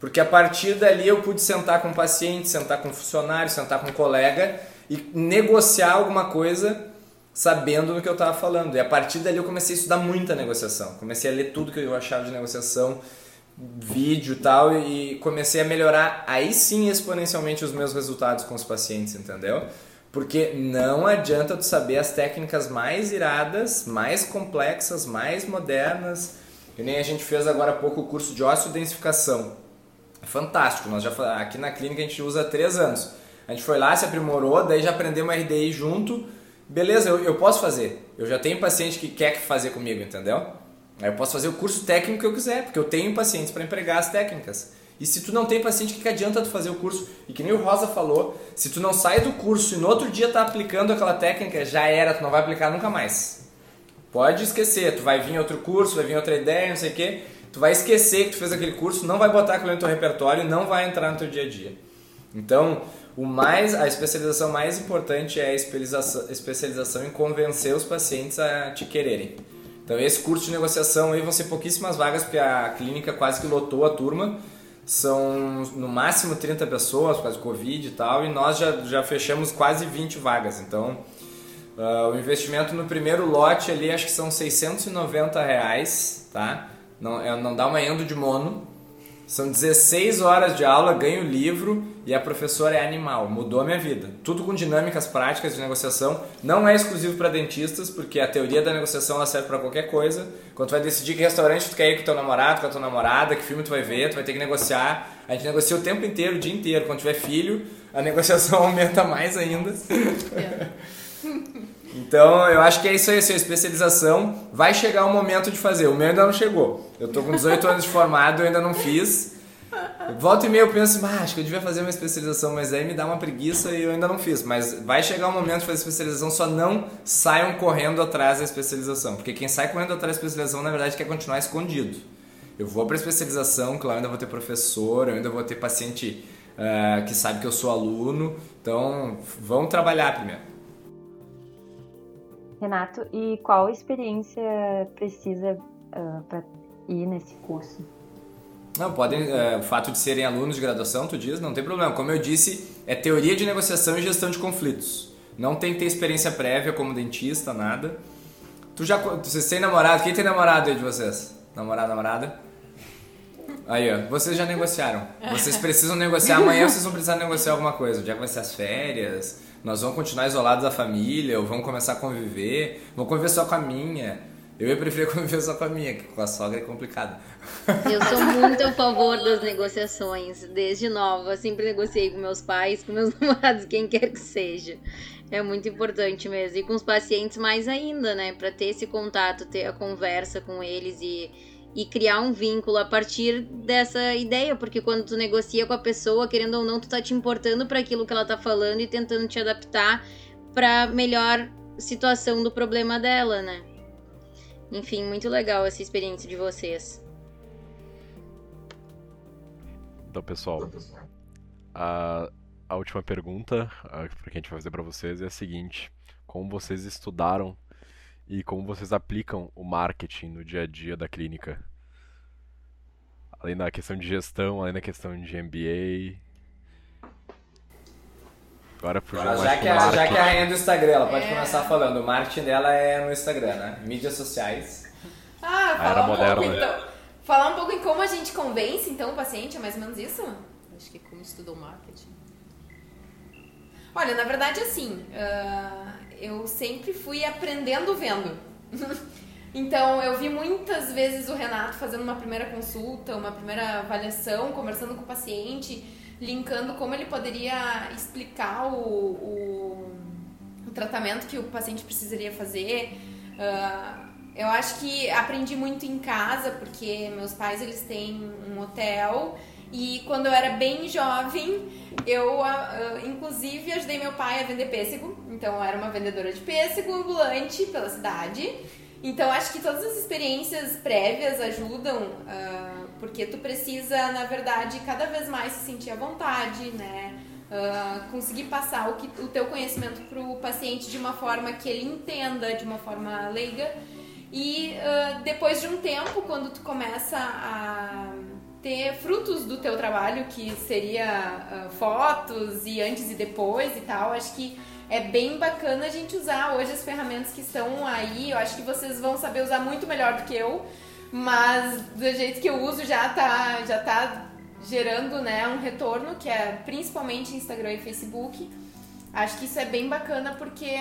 Porque a partir dali eu pude sentar com paciente, sentar com funcionário, sentar com colega e negociar alguma coisa sabendo do que eu estava falando. E a partir dali eu comecei a estudar muita negociação. Comecei a ler tudo que eu achava de negociação, vídeo e tal, e comecei a melhorar aí sim exponencialmente os meus resultados com os pacientes, entendeu? Porque não adianta tu saber as técnicas mais iradas, mais complexas, mais modernas. Que nem a gente fez agora há pouco o curso de osteodensificação. Fantástico. Nós já aqui na clínica a gente usa há três anos. A gente foi lá, se aprimorou, daí já aprendemos RDI junto. Beleza, eu, eu posso fazer. Eu já tenho paciente que quer fazer comigo, entendeu? Aí eu posso fazer o curso técnico que eu quiser, porque eu tenho pacientes para empregar as técnicas. E se tu não tem paciente, o que, adianta tu fazer o curso? E que nem o Rosa falou, se tu não sai do curso e no outro dia tá aplicando aquela técnica, já era, tu não vai aplicar nunca mais. Pode esquecer, tu vai vir outro curso, vai vir outra ideia, não sei o quê. Tu vai esquecer que tu fez aquele curso, não vai botar aquilo no teu repertório não vai entrar no teu dia a dia. Então, o mais, a especialização mais importante é a especialização, especialização em convencer os pacientes a te quererem. Então, esse curso de negociação aí vão ser pouquíssimas vagas, porque a clínica quase que lotou a turma são no máximo 30 pessoas do Covid e tal, e nós já, já fechamos quase 20 vagas. Então, uh, o investimento no primeiro lote ali acho que são 690 reais, tá? Não, é, não dá uma endo de mono, São 16 horas de aula, ganho livro e a professora é animal. Mudou a minha vida. Tudo com dinâmicas práticas de negociação. Não é exclusivo para dentistas, porque a teoria da negociação ela serve para qualquer coisa. Quando tu vai decidir que restaurante tu quer ir com teu namorado, com a tua namorada, que filme tu vai ver, tu vai ter que negociar. A gente negocia o tempo inteiro, o dia inteiro. Quando tiver filho, a negociação aumenta mais ainda. Então, eu acho que é isso aí, assim, a especialização vai chegar o momento de fazer. O meu ainda não chegou. Eu tô com 18 anos de formado, eu ainda não fiz. Volta e meia eu penso, ah, acho que eu devia fazer uma especialização, mas aí me dá uma preguiça e eu ainda não fiz. Mas vai chegar o momento de fazer especialização, só não saiam correndo atrás da especialização. Porque quem sai correndo atrás da especialização, na verdade, quer continuar escondido. Eu vou para especialização, claro, ainda vou ter professor, eu ainda vou ter paciente uh, que sabe que eu sou aluno. Então, vamos trabalhar primeiro. Renato, e qual experiência precisa uh, ah, para ir nesse curso? Não, podem, uh, o fato de serem alunos de graduação, tu diz, não tem problema. Como eu disse, é teoria de negociação e gestão de conflitos. Não tem que ter experiência prévia como dentista, nada. Tu já, vocês têm namorado? Quem tem namorado aí de vocês? Namorado, namorada? Aí, ó, vocês já negociaram. Vocês precisam negociar amanhã, vocês vão precisar negociar alguma coisa. Já vai ser as férias, nós vamos continuar isolados da família, ou vamos começar a conviver, vamos conviver só com a minha. Eu ia preferir conviver só com a minha, que com a sogra é complicado. Eu sou muito a favor das negociações, desde nova. Sempre negociei com meus pais, com meus namorados, quem quer que seja. É muito importante mesmo. E com os pacientes mais ainda, né? Para ter esse contato, ter a conversa com eles e e criar um vínculo a partir dessa ideia, porque quando tu negocia com a pessoa, querendo ou não, tu tá te importando para aquilo que ela tá falando e tentando te adaptar para melhor situação do problema dela, né? Enfim, muito legal essa experiência de vocês. Então, pessoal, a, a última pergunta que a gente vai fazer para vocês é a seguinte: como vocês estudaram e como vocês aplicam o marketing no dia a dia da clínica? Além da questão de gestão, além da questão de MBA. Agora fugiu mais já, que a, já que a rainha do Instagram, ela pode é. começar falando. O marketing dela é no Instagram, né? Mídias sociais. Ah, falar um moderna. pouco então. Falar um pouco em como a gente convence então o paciente, é mais ou menos isso? Acho que como estudou marketing. Olha, na verdade assim, uh, eu sempre fui aprendendo vendo. então, eu vi muitas vezes o Renato fazendo uma primeira consulta, uma primeira avaliação, conversando com o paciente, linkando como ele poderia explicar o, o, o tratamento que o paciente precisaria fazer. Uh, eu acho que aprendi muito em casa, porque meus pais eles têm um hotel e quando eu era bem jovem, eu uh, inclusive ajudei meu pai a vender pêssego. Então eu era uma vendedora de pêssego ambulante pela cidade. Então acho que todas as experiências prévias ajudam, uh, porque tu precisa, na verdade, cada vez mais se sentir à vontade, né? Uh, conseguir passar o, que, o teu conhecimento para o paciente de uma forma que ele entenda, de uma forma leiga. E uh, depois de um tempo, quando tu começa a ter frutos do teu trabalho, que seria uh, fotos e antes e depois e tal. Acho que é bem bacana a gente usar hoje as ferramentas que estão aí. Eu acho que vocês vão saber usar muito melhor do que eu, mas do jeito que eu uso já tá, já tá gerando né, um retorno, que é principalmente Instagram e Facebook. Acho que isso é bem bacana porque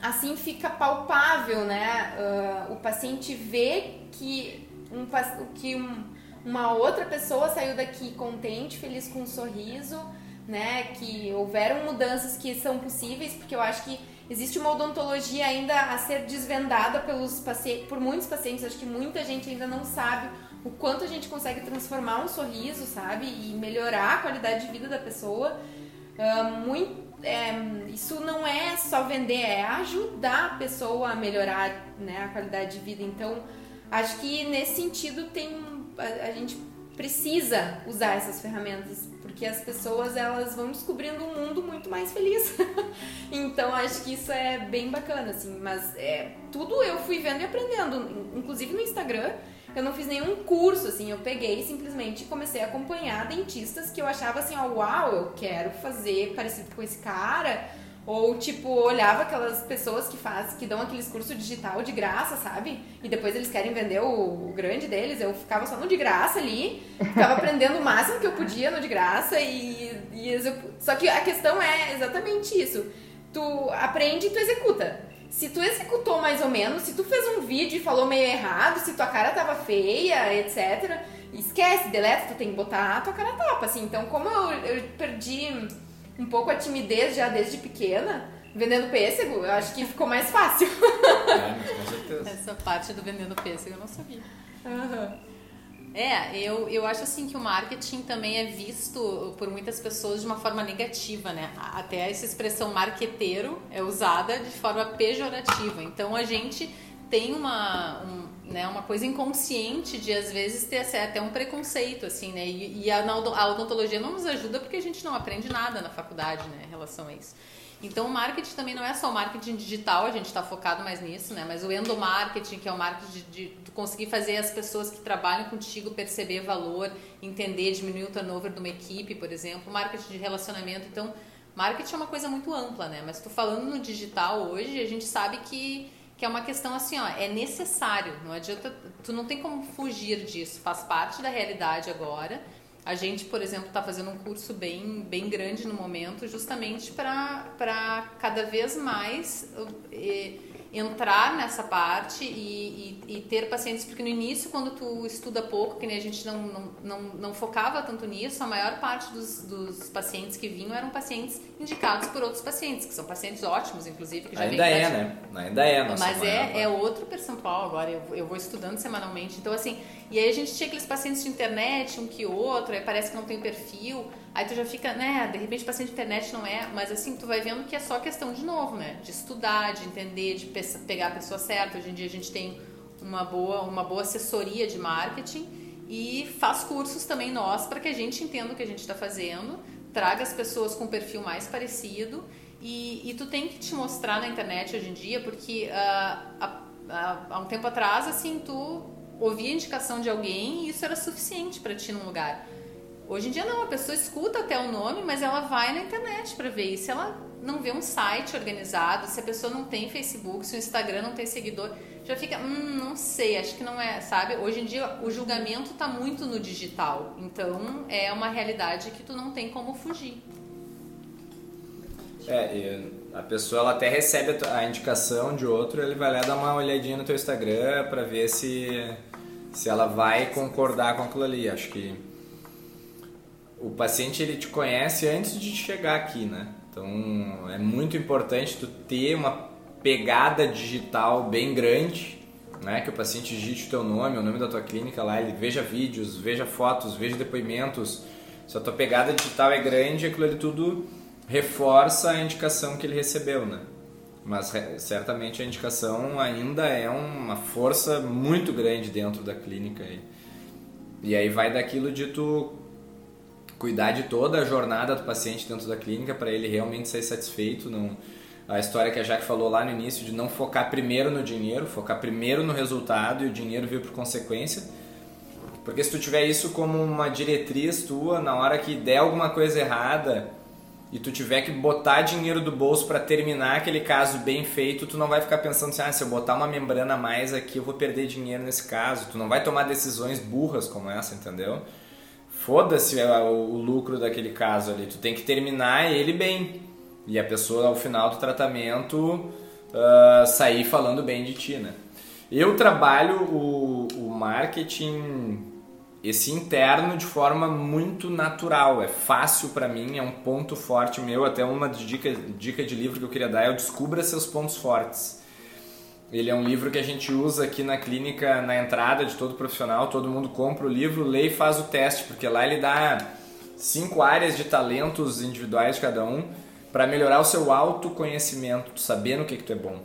assim fica palpável, né? Uh, o paciente vê que um, que um, uma outra pessoa saiu daqui contente, feliz com um sorriso, né? Que houveram mudanças que são possíveis, porque eu acho que existe uma odontologia ainda a ser desvendada pelos pacientes, por muitos pacientes. Acho que muita gente ainda não sabe o quanto a gente consegue transformar um sorriso, sabe? E melhorar a qualidade de vida da pessoa. Uh, muito, é, isso não é só vender, é ajudar a pessoa a melhorar né, a qualidade de vida. Então, acho que nesse sentido tem a, a gente precisa usar essas ferramentas porque as pessoas elas vão descobrindo um mundo muito mais feliz. Então acho que isso é bem bacana assim mas é tudo eu fui vendo e aprendendo. Inclusive no Instagram eu não fiz nenhum curso assim eu peguei simplesmente comecei a acompanhar dentistas que eu achava assim ó, uau eu quero fazer parecido com esse cara Ou, tipo, olhava aquelas pessoas que faz, que dão aqueles cursos digital de graça, sabe? E depois eles querem vender o, o grande deles. Eu ficava só no de graça ali, ficava aprendendo o máximo que eu podia no de graça e, e Só que a questão é exatamente isso. Tu aprende e tu executa. Se tu executou mais ou menos, se tu fez um vídeo e falou meio errado, se tua cara tava feia, etc., esquece, deleta, tu tem que botar a tua cara tapa, assim. Então, como eu, eu perdi um pouco a timidez já desde pequena, vendendo pêssego, eu acho que ficou mais fácil. É, com certeza. Essa parte do vendendo pêssego eu não sabia. Uhum. É, eu, eu acho assim que o marketing também é visto por muitas pessoas de uma forma negativa, né? Até essa expressão marqueteiro é usada de forma pejorativa. Então a gente tem uma, um, né, uma coisa inconsciente de às vezes ter até um preconceito, assim, né? E, e a, a odontologia não nos ajuda porque a gente não aprende nada na faculdade, né, em relação a isso. Então, o marketing também não é só o marketing digital, a gente está focado mais nisso, né? Mas o endomarketing, que é o marketing de, de, conseguir fazer as pessoas que trabalham contigo perceber valor, entender, diminuir o turnover de uma equipe, por exemplo. Marketing de relacionamento. Então, marketing é uma coisa muito ampla, né? Mas tu falando no digital hoje, a gente sabe que que é uma questão assim, ó, é necessário, não adianta, tu não tem como fugir disso, faz parte da realidade agora. A gente, por exemplo, está fazendo um curso bem, bem grande no momento, justamente para cada vez mais eh, entrar nessa parte e, e, e, ter pacientes, porque no início, quando tu estuda pouco, que nem a gente não, não, não, não focava tanto nisso, a maior parte dos, dos pacientes que vinham eram pacientes indicados por outros pacientes, que são pacientes ótimos, inclusive. Que já Ainda é, né? Ainda é, nossa Mas é, é outro percentual agora, eu, eu vou estudando semanalmente. Então, assim, e aí a gente tinha aqueles pacientes de internet, um que outro, aí parece que não tem perfil. Aí tu já fica, né, de repente paciente de internet não é, mas assim, tu vai vendo que é só questão de novo, né, de estudar, de entender, de pegar a pessoa certa. Hoje em dia a gente tem uma boa, uma boa assessoria de marketing e faz cursos também nós para que a gente entenda o que a gente está fazendo, traga as pessoas com um perfil mais parecido e, e, tu tem que te mostrar na internet hoje em dia, porque uh, há, há um tempo atrás, assim, tu ouvia a indicação de alguém e isso era suficiente para ti num lugar. Hoje em dia não, a pessoa escuta até o nome, mas ela vai na internet para ver. Se ela não vê um site organizado, se a pessoa não tem Facebook, se o Instagram não tem seguidor, já fica, hum, não sei, acho que não é, sabe? Hoje em dia o julgamento está muito no digital, então é uma realidade que tu não tem como fugir. É, a pessoa ela até recebe a indicação de outro, ele vai lá dar uma olhadinha no teu Instagram para ver se se ela vai concordar com aquilo ali. Acho que o paciente ele te conhece antes de chegar aqui, né? Então é muito importante tu ter uma pegada digital bem grande, né? Que o paciente digite o teu nome, o nome da tua clínica lá, ele veja vídeos, veja fotos, veja depoimentos. Se a tua pegada digital é grande, aquilo ali tudo reforça a indicação que ele recebeu, né? Mas certamente a indicação ainda é uma força muito grande dentro da clínica. E, e aí vai daquilo de tu cuidar de toda a jornada do paciente dentro da clínica para ele realmente ser satisfeito. Não, a história que a Jaque falou lá no início de não focar primeiro no dinheiro, focar primeiro no resultado e o dinheiro vir por consequência. Porque se tu tiver isso como uma diretriz tua, na hora que der alguma coisa errada e tu tiver que botar dinheiro do bolso para terminar aquele caso bem feito, tu não vai ficar pensando assim, ah, se eu botar uma membrana a mais aqui, eu vou perder dinheiro nesse caso. Tu não vai tomar decisões burras como essa, entendeu? Foda-se o, lucro daquele caso ali, tu tem que terminar ele bem. E a pessoa, ao final do tratamento, uh, sair falando bem de ti, né? Eu trabalho o, o marketing, esse interno, de forma muito natural. É fácil para mim, é um ponto forte meu. Até uma dica, dica de livro que eu queria dar é o Descubra Seus Pontos Fortes. Ele é um livro que a gente usa aqui na clínica, na entrada de todo profissional. Todo mundo compra o livro, lê e faz o teste, porque lá ele dá cinco áreas de talentos individuais de cada um para melhorar o seu autoconhecimento, saber no que, que tu é bom.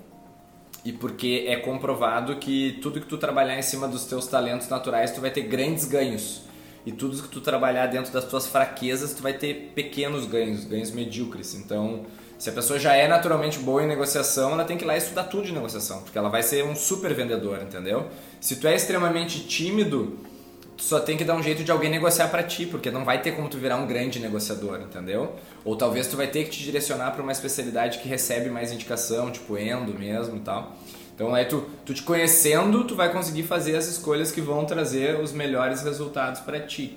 E porque é comprovado que tudo que tu trabalhar em cima dos teus talentos naturais, tu vai ter grandes ganhos. E tudo que tu trabalhar dentro das tuas fraquezas, tu vai ter pequenos ganhos, ganhos medíocres. Então, se a pessoa já é naturalmente boa em negociação, ela tem que ir lá estudar tudo de negociação, porque ela vai ser um super vendedor, entendeu? Se tu é extremamente tímido, tu só tem que dar um jeito de alguém negociar para ti, porque não vai ter como tu virar um grande negociador, entendeu? Ou talvez tu vai ter que te direcionar para uma especialidade que recebe mais indicação, tipo endo mesmo e tal. Então aí tu, tu te conhecendo, tu vai conseguir fazer as escolhas que vão trazer os melhores resultados para ti.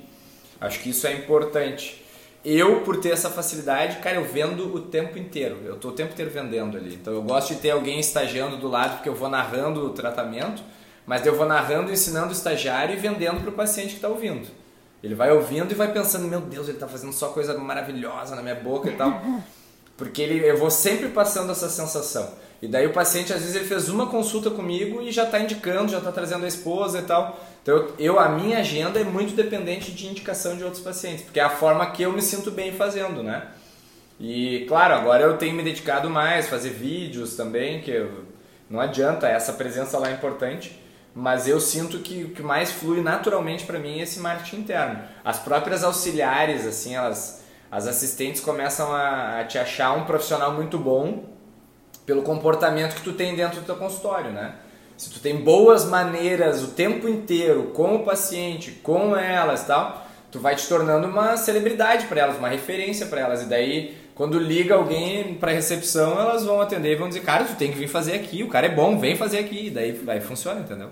Acho que isso é importante. Eu, por ter essa facilidade, cara, eu vendo o tempo inteiro. Eu tô o tempo inteiro vendendo ali. Então eu gosto de ter alguém estagiando do lado, porque eu vou narrando o tratamento mas eu vou narrando, ensinando o estagiário e vendendo para o paciente que está ouvindo. Ele vai ouvindo e vai pensando, meu Deus, ele está fazendo só coisa maravilhosa na minha boca e tal. Porque ele, eu vou sempre passando essa sensação. E daí o paciente, às vezes, ele fez uma consulta comigo e já está indicando, já está trazendo a esposa e tal. Então, eu, a minha agenda é muito dependente de indicação de outros pacientes, porque é a forma que eu me sinto bem fazendo, né? E, claro, agora eu tenho me dedicado mais, fazer vídeos também, que eu, não adianta, essa presença lá é importante mas eu sinto que o que mais flui naturalmente para mim é esse marketing interno. As próprias auxiliares, assim, elas, as assistentes começam a, a te achar um profissional muito bom pelo comportamento que tu tem dentro do teu consultório, né? Se tu tem boas maneiras o tempo inteiro com o paciente, com elas, tal, tu vai te tornando uma celebridade para elas, uma referência para elas. E daí, quando liga alguém para recepção, elas vão atender e vão dizer: "Cara, tu tem que vir fazer aqui, o cara é bom, vem fazer aqui". E daí vai funciona, entendeu?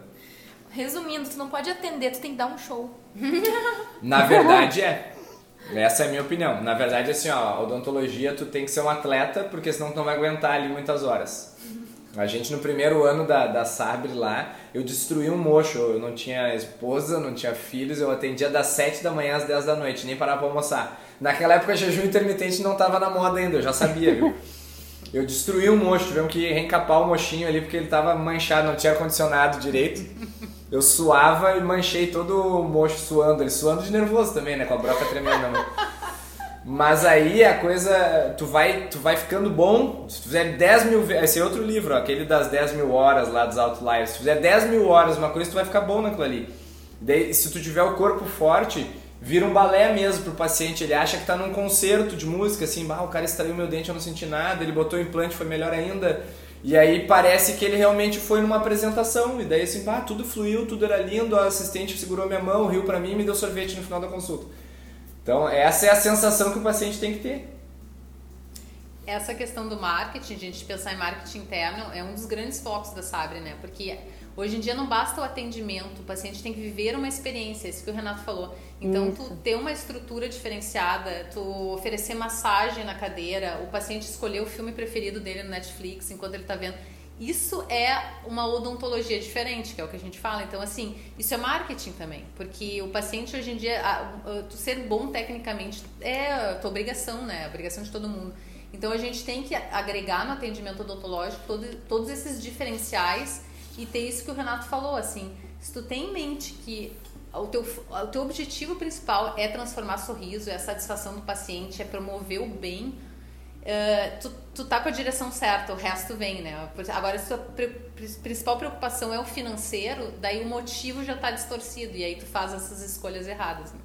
Resumindo, tu não pode atender, tu tem que dar um show. Na verdade é. Essa é a minha opinião. Na verdade, assim, ó, odontologia tu tem que ser um atleta, porque senão tu não vai aguentar ali muitas horas. A gente no primeiro ano da, da Sabre lá, eu destruí um mocho. Eu não tinha esposa, não tinha filhos, eu atendia das 7 da manhã às 10 da noite, nem parava pra almoçar. Naquela época jejum intermitente não tava na moda ainda, eu já sabia, viu? Eu destruí um mocho, tivemos que reencapar o mochinho ali porque ele tava manchado, não tinha ar-condicionado direito. Eu suava e manchei todo o mocho suando, ele suando de nervoso também, né? Com a broca tremendo na Mas aí a coisa, tu vai, tu vai ficando bom, se tu fizer 10 mil esse é outro livro, ó, aquele das 10 mil horas lá dos Outliers, se tu fizer 10 mil horas uma coisa, tu vai ficar bom naquilo ali. Daí, se tu tiver o corpo forte, vira um balé mesmo pro paciente, ele acha que tá num concerto de música, assim, bah, o cara extraiu meu dente, eu não senti nada, ele botou o implante, foi melhor ainda. E aí parece que ele realmente foi numa apresentação, e daí assim, pá, tudo fluiu, tudo era lindo, a assistente segurou minha mão, riu para mim e me deu sorvete no final da consulta. Então, essa é a sensação que o paciente tem que ter. Essa questão do marketing, gente pensar em marketing interno, é um dos grandes focos da Sabre, né? Porque Hoje em dia não basta o atendimento, o paciente tem que viver uma experiência, isso que o Renato falou. Então, isso. tu ter uma estrutura diferenciada, tu oferecer massagem na cadeira, o paciente escolher o filme preferido dele no Netflix enquanto ele está vendo. Isso é uma odontologia diferente, que é o que a gente fala. Então, assim, isso é marketing também. Porque o paciente hoje em dia, tu ser bom tecnicamente é a tua obrigação, né? A obrigação de todo mundo. Então, a gente tem que agregar no atendimento odontológico todo, todos esses diferenciais e ter isso que o Renato falou, assim, se tu tem em mente que o teu, o teu objetivo principal é transformar sorriso, é a satisfação do paciente, é promover o bem, uh, tu, tu tá com a direção certa, o resto vem, né? Agora, se a pre principal preocupação é o financeiro, daí o motivo já tá distorcido, e aí tu faz essas escolhas erradas. Né?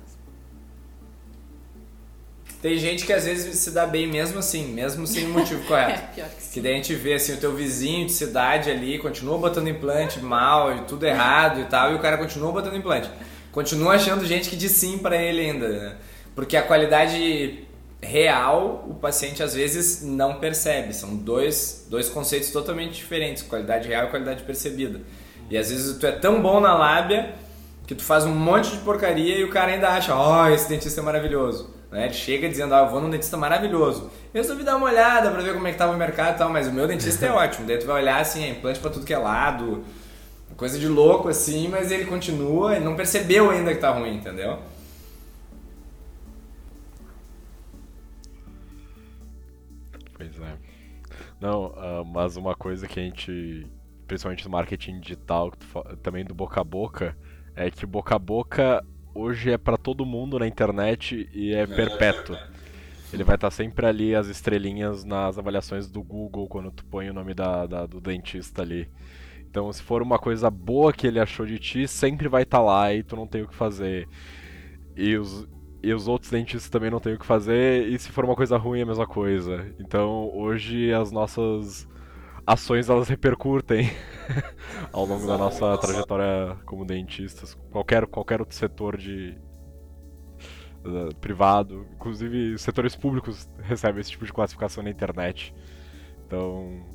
Tem gente que às vezes se dá bem mesmo assim, mesmo sem o motivo correto. é, pior que sim. Que daí a gente vê assim, o teu vizinho de cidade ali continua botando implante mal e tudo errado e tal, e o cara continua botando implante. Continua achando gente que diz sim para ele ainda, né? Porque a qualidade real o paciente às vezes não percebe. São dois, dois conceitos totalmente diferentes, qualidade real e qualidade percebida. E às vezes tu é tão bom na lábia que tu faz um monte de porcaria e o cara ainda acha, ó, oh, esse dentista é maravilhoso. Né? Ele chega dizendo, ah, eu vou num dentista maravilhoso. Eu resolvi dar uma olhada para ver como é que tava o mercado e tal, mas o meu dentista é ótimo. Daí tu vai olhar assim, é implante para tudo que é lado, coisa de louco assim, mas ele continua e não percebeu ainda que tá ruim, entendeu? Pois é. Não, uh, mas uma coisa que a gente, principalmente no marketing digital, também do boca a boca, é que boca a boca hoje é para todo mundo na internet e é perpétuo. Ele vai estar tá sempre ali as estrelinhas nas avaliações do Google quando tu põe o nome da, da, do dentista ali. Então, se for uma coisa boa que ele achou de ti, sempre vai estar tá lá e tu não tem o que fazer. E os, e os outros dentistas também não têm o que fazer. E se for uma coisa ruim, é a mesma coisa. Então, hoje as nossas ações elas repercutem ao longo da nossa trajetória como dentistas. Qualquer, qualquer outro setor de uh, privado, inclusive setores públicos recebem esse tipo de classificação na internet. Então,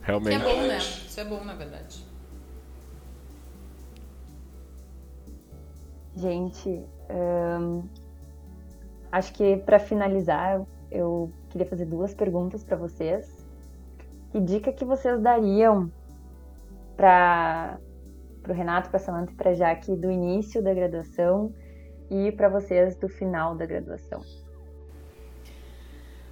realmente. Isso é bom, né? Isso é bom, na verdade. Gente, acho que para finalizar, eu queria fazer duas perguntas para vocês. Que dica que vocês dariam para o Renato, para Samantha e para Jaque do início da graduação e para vocês do final da graduação?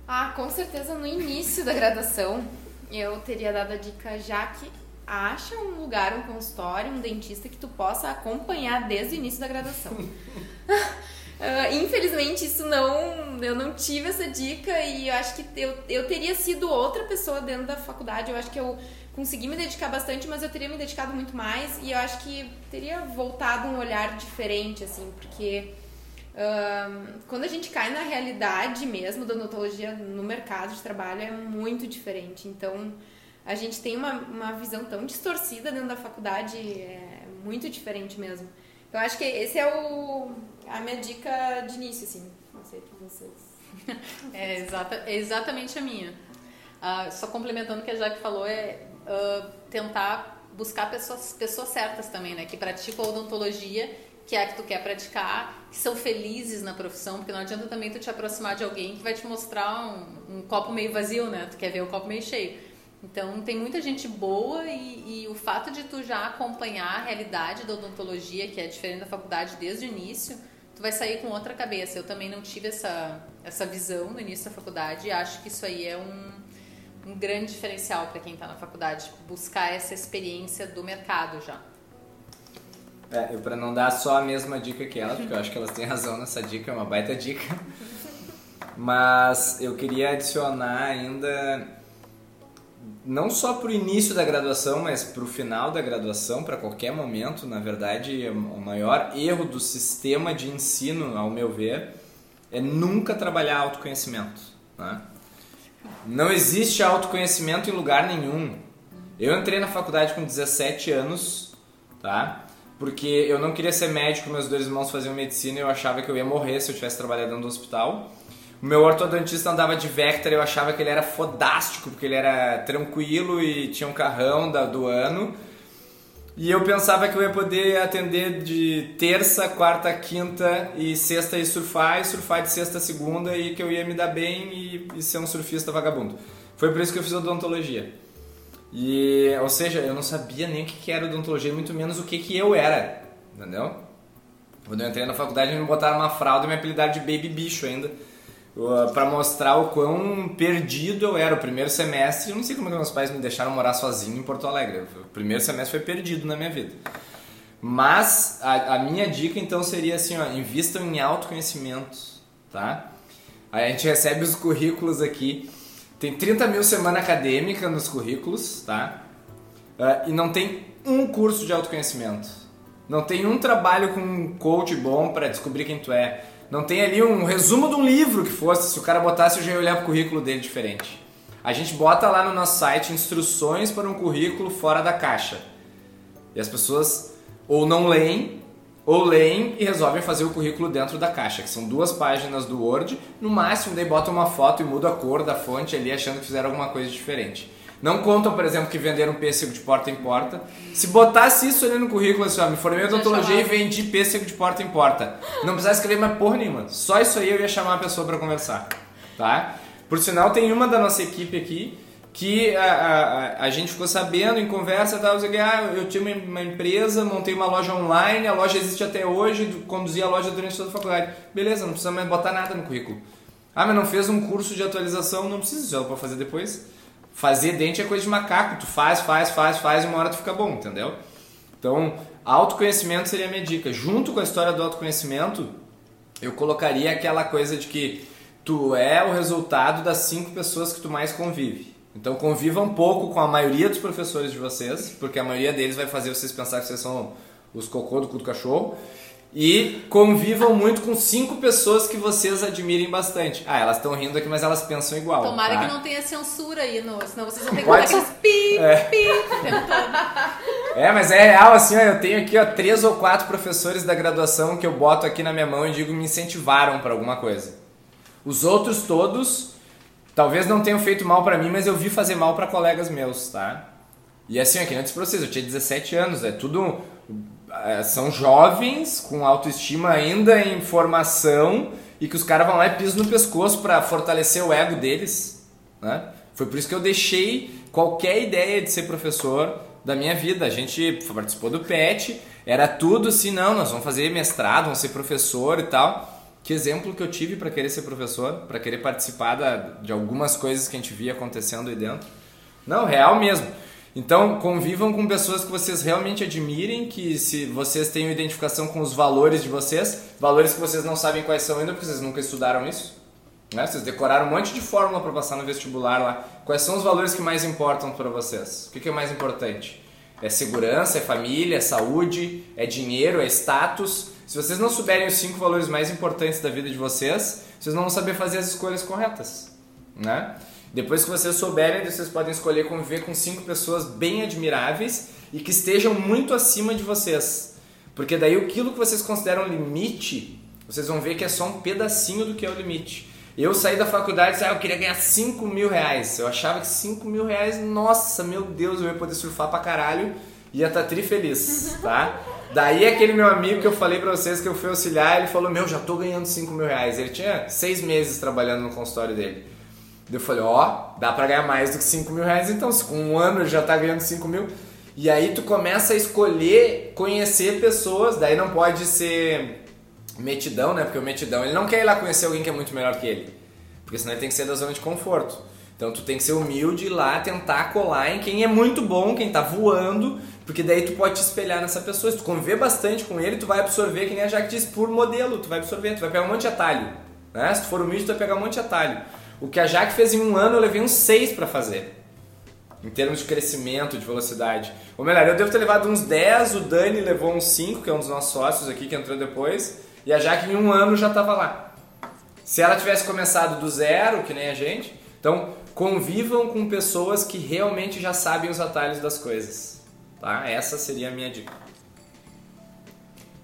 Ah, com certeza no início da graduação eu teria dado a dica já que acha um lugar, um consultório, um dentista que tu possa acompanhar desde o início da graduação. Uh, infelizmente, isso não. Eu não tive essa dica e eu acho que eu, eu teria sido outra pessoa dentro da faculdade. Eu acho que eu consegui me dedicar bastante, mas eu teria me dedicado muito mais e eu acho que teria voltado um olhar diferente, assim, porque. Uh, quando a gente cai na realidade mesmo da odontologia no mercado de trabalho é muito diferente. Então, a gente tem uma, uma visão tão distorcida dentro da faculdade, é muito diferente mesmo. Então, acho que esse é o, a minha dica de início, assim. Não sei para vocês. é, exata, é exatamente a minha. Uh, só complementando o que a Jaque falou, é uh, tentar buscar pessoas, pessoas certas também, né? Que praticam a odontologia, que é a que tu quer praticar, que são felizes na profissão, porque não adianta também tu te aproximar de alguém que vai te mostrar um, um copo meio vazio, né? Tu quer ver o copo meio cheio. Então tem muita gente boa e, e, o fato de tu já acompanhar a realidade da odontologia, que é diferente da faculdade desde o início, tu vai sair com outra cabeça. Eu também não tive essa, essa visão no início da faculdade e acho que isso aí é um, um grande diferencial para quem está na faculdade, buscar essa experiência do mercado já. É, eu para não dar só a mesma dica que elas, porque eu acho que elas têm razão nessa dica, é uma baita dica. Mas eu queria adicionar ainda não só para o início da graduação, mas para o final da graduação, para qualquer momento, na verdade, o maior erro do sistema de ensino, ao meu ver, é nunca trabalhar autoconhecimento. Né? Não existe autoconhecimento em lugar nenhum. Eu entrei na faculdade com 17 anos, tá? Porque eu não queria ser médico, meus dois irmãos faziam medicina e eu achava que eu ia morrer se eu tivesse trabalhado do hospital. O meu ortodontista andava de Vector, eu achava que ele era fodástico, porque ele era tranquilo e tinha um carrão da, do ano. E eu pensava que eu ia poder atender de terça, quarta, quinta e sexta e surfar, e surfar de sexta a segunda e que eu ia me dar bem e, e ser um surfista vagabundo. Foi por isso que eu fiz odontologia. E, ou seja, eu não sabia nem o que era odontologia, muito menos o que, que eu era, entendeu? Quando eu entrei na faculdade, me botaram uma fralda e me apelidaram de baby bicho ainda para mostrar o quão perdido eu era. O primeiro semestre, eu não sei como é que meus pais me deixaram morar sozinho em Porto Alegre. O primeiro semestre foi perdido na minha vida. Mas a, a minha dica então seria assim, ó, invistam em autoconhecimento, tá? Aí a gente recebe os currículos aqui. Tem 30 mil semana acadêmica nos currículos, tá? Uh, e não tem um curso de autoconhecimento. Não tem um trabalho com um coach bom para descobrir quem tu é não tem ali um resumo de um livro que fosse, se o cara botasse eu já ia olhar currículo dele diferente. A gente bota lá no nosso site instruções para um currículo fora da caixa. E as pessoas ou não leem, ou leem e resolvem fazer o currículo dentro da caixa, que são duas páginas do Word, no máximo daí botam uma foto e muda a cor da fonte ali achando que fizeram alguma coisa diferente. Não contam, por exemplo, que venderam pêssego de porta em porta. Se botasse isso ali no currículo, assim, ó, me formei em odontologia e vendi pêssego de porta em porta. Não precisava escrever mais porra nenhuma. Só isso aí eu ia chamar a pessoa para conversar, tá? Por sinal, tem uma da nossa equipe aqui que a, a, a gente ficou sabendo em conversa tal, ah, eu tinha uma empresa, montei uma loja online, a loja existe até hoje, conduzi a loja durante toda a faculdade. Beleza, não precisa mais botar nada no currículo. Ah, mas não fez um curso de atualização, não precisa, já para fazer depois. Fazer dente é coisa de macaco. Tu faz, faz, faz, faz e uma hora tu fica bom, entendeu? Então, autoconhecimento seria a minha dica. Junto com a história do autoconhecimento, eu colocaria aquela coisa de que tu é o resultado das cinco pessoas que tu mais convive. Então conviva um pouco com a maioria dos professores de vocês, porque a maioria deles vai fazer vocês pensar que vocês são os cocô do cu do cachorro. E convivam muito com cinco pessoas que vocês admirem bastante. Ah, elas estão rindo aqui, mas elas pensam igual. Tomara tá? que não tenha censura aí, no, senão vocês vão ter que aqueles pi, É. pi. É, mas é real, assim, ó, eu tenho aqui, ó, três ou quatro professores da graduação que eu boto aqui na minha mão e digo me incentivaram pra alguma coisa. Os outros todos, talvez não tenham feito mal pra mim, mas eu vi fazer mal pra colegas meus, tá? E assim, aqui antes pra vocês, eu tinha 17 anos, é tudo. É, São jovens com autoestima ainda em formação e que os caras vão lá e pisam no pescoço pra fortalecer o ego deles, né? Foi por isso que eu deixei qualquer ideia de ser professor da minha vida. A gente participou do PET, era tudo assim, não, nós vamos fazer mestrado, vamos ser professor e tal. Que exemplo que eu tive para querer ser professor, para querer participar da- de algumas coisas que a gente via acontecendo aí dentro. Não, real mesmo. Então, convivam com pessoas que vocês realmente admirem, que se vocês tenham identificação com os valores de vocês, valores que vocês não sabem quais são ainda, porque vocês nunca estudaram isso. Né? Vocês decoraram um monte de fórmula para passar no vestibular lá. Quais são os valores que mais importam para vocês? O que, que é mais importante? É segurança, é família, é saúde, é dinheiro, é status. Se vocês não souberem os cinco valores mais importantes da vida de vocês, vocês não vão saber fazer as escolhas corretas, né? Depois que vocês souberem, vocês podem escolher conviver com cinco pessoas bem admiráveis e que estejam muito acima de vocês. Porque daí aquilo que vocês consideram limite, vocês vão ver que é só um pedacinho do que é o limite. Eu saí da faculdade e disse, ah, eu queria ganhar 5 mil reais. Eu achava que 5 mil reais, nossa, meu Deus, eu ia poder surfar pra caralho e ia estar tri feliz, tá? Daí aquele meu amigo que eu falei pra vocês que eu fui auxiliar, ele falou, meu, já tô ganhando 5 mil reais. Ele tinha seis meses trabalhando no consultório dele. Eu falei, ó, dá pra ganhar mais do que 5 mil reais então, se com um ano já tá ganhando 5 mil. E aí tu começa a escolher conhecer pessoas, daí não pode ser metidão, né? Porque o metidão, ele não quer ir lá conhecer alguém que é muito melhor que ele. Porque senão ele tem que ser da zona de conforto. Então tu tem que ser humilde e lá tentar colar em quem é muito bom, quem tá voando, porque daí tu pode te espelhar nessa pessoa. Se tu conviver bastante com ele, tu vai absorver, que nem a Jaque disse, por modelo, tu vai absorver, tu vai pegar um monte de atalho. Né? Se tu for humilde, tu vai pegar um monte de atalho. O que a Jaque fez em um ano, eu levei uns seis pra fazer. Em termos de crescimento, de velocidade. Ou melhor, eu devo ter levado uns 10, o Dani levou uns 5, que é um dos nossos sócios aqui, que entrou depois. E a Jaque em um ano já tava lá. Se ela tivesse começado do zero, que nem a gente, então convivam com pessoas que realmente já sabem os atalhos das coisas. Tá? Essa seria a minha dica.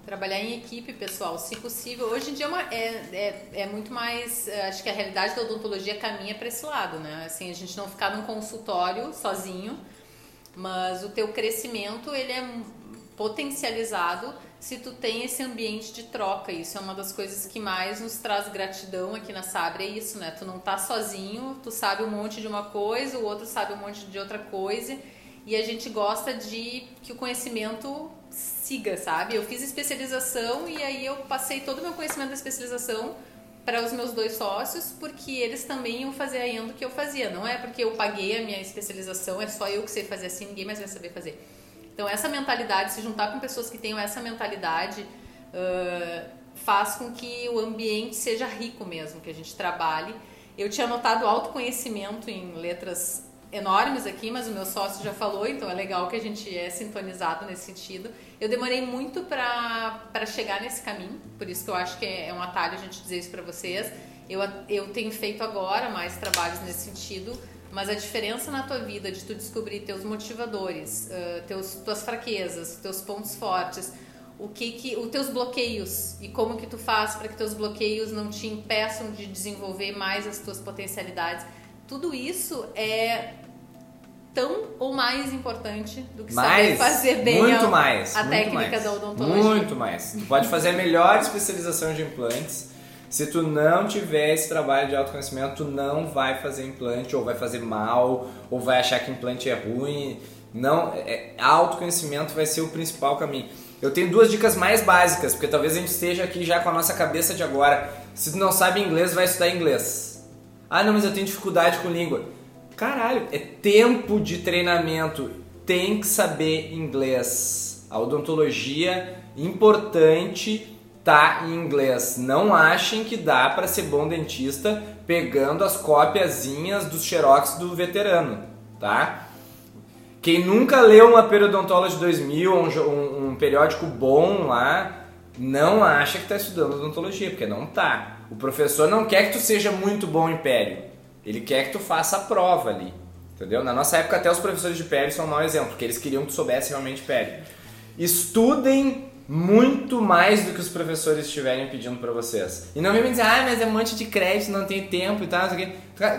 Trabalhar em equipe, pessoal, se possível. Hoje em dia é, uma- é, é, é muito mais. eh, Acho que a realidade da odontologia caminha para esse lado, né? Assim, a gente não ficar num consultório sozinho, mas o teu crescimento ele é potencializado se tu tem esse ambiente de troca. Isso é uma das coisas que mais nos traz gratidão aqui na Sabre, é isso, né? Tu não tá sozinho, tu sabe um monte de uma coisa, o outro sabe um monte de outra coisa, e a gente gosta de que o conhecimento siga, sabe? Eu fiz especialização e aí eu passei todo o meu conhecimento da especialização para os meus dois sócios, porque eles também iam fazer a endo que eu fazia. Não é porque eu paguei a minha especialização, é só eu que sei fazer assim, ninguém mais vai saber fazer. Então, essa mentalidade, se juntar com pessoas que tenham essa mentalidade, ah, faz com que o ambiente seja rico mesmo, que a gente trabalhe. Eu tinha anotado autoconhecimento em letras enormes aqui, mas o meu sócio já falou, então é legal que a gente é sintonizado nesse sentido. Eu demorei muito para chegar nesse caminho, por isso que eu acho que é um atalho a gente dizer isso para vocês. Eu, eu tenho feito agora mais trabalhos nesse sentido, mas a diferença na tua vida de tu descobrir teus motivadores, uh, teus, tuas fraquezas, teus pontos fortes, o que que, os teus bloqueios e como que tu faz para que teus bloqueios não te impeçam de desenvolver mais as tuas potencialidades. Tudo isso é tão ou mais importante do que saber Mais, fazer bem muito a, mais, a muito técnica mais, da odontologia. Muito mais. Tu pode fazer a melhor especialização de implantes. Se tu não tiver esse trabalho de autoconhecimento, tu não vai fazer implante, ou vai fazer mal, ou vai achar que implante é ruim. Não, é, autoconhecimento vai ser o principal caminho. Eu tenho duas dicas mais básicas, porque talvez a gente esteja aqui já com a nossa cabeça de agora. Se tu não sabe inglês, vai estudar inglês. Ah, não, mas eu tenho dificuldade com língua. Caralho, é tempo de treinamento. Tem que saber inglês. A odontologia importante tá em inglês. Não achem que dá para ser bom dentista pegando as copiazinhas dos xerox do veterano, tá? Quem nunca leu uma Periodontology 2000, um, um, periódico bom lá, não acha que tá estudando odontologia, porque não tá. O professor não quer que tu seja muito bom em pério. Ele quer que tu faça a prova ali. Entendeu? Na nossa época, até os professores de pério são um mau exemplo, porque eles queriam que tu soubesse realmente pério. Estudem muito mais do que os professores estiverem pedindo para vocês. E não vem me dizer, ah, mas é um monte de crédito, não tem tempo e tal.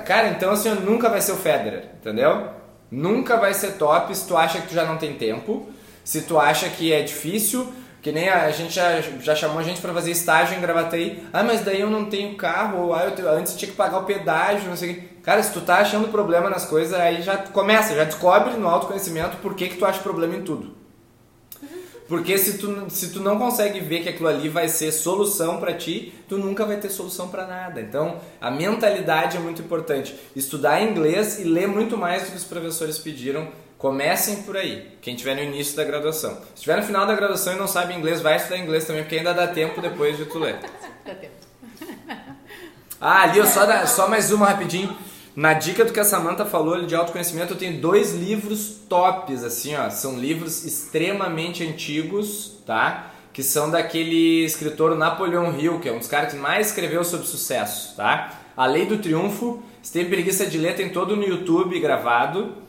Cara, então assim, nunca vai ser o Federer, entendeu? Nunca vai ser top se tu acha que tu já não tem tempo, se tu acha que é difícil, que nem a, gente já, já chamou a gente para fazer estágio em Gravataí. Ah, mas daí eu não tenho carro, ah, eu antes tinha que pagar o pedágio, não sei o que. Cara, se tu tá achando problema nas coisas, aí já começa, já descobre no autoconhecimento por que, que tu acha problema em tudo. Porque se tu, se tu não consegue ver que aquilo ali vai ser solução para ti, tu nunca vai ter solução para nada. Então, a mentalidade é muito importante. Estudar inglês e ler muito mais do que os professores pediram. Comecem por aí, quem estiver no início da graduação. Se estiver no final da graduação e não sabe inglês, vai estudar inglês também, porque ainda dá tempo depois de tu ler. Dá tempo. Ah, ali, só, só mais uma rapidinho. Na dica do que a Samantha falou de autoconhecimento, eu tenho dois livros tops, assim, ó. São livros extremamente antigos, tá? Que são daquele escritor Napoleão Hill, que é um dos caras que mais escreveu sobre sucesso, tá? A Lei do Triunfo, se tem preguiça de ler, tem todo no YouTube gravado.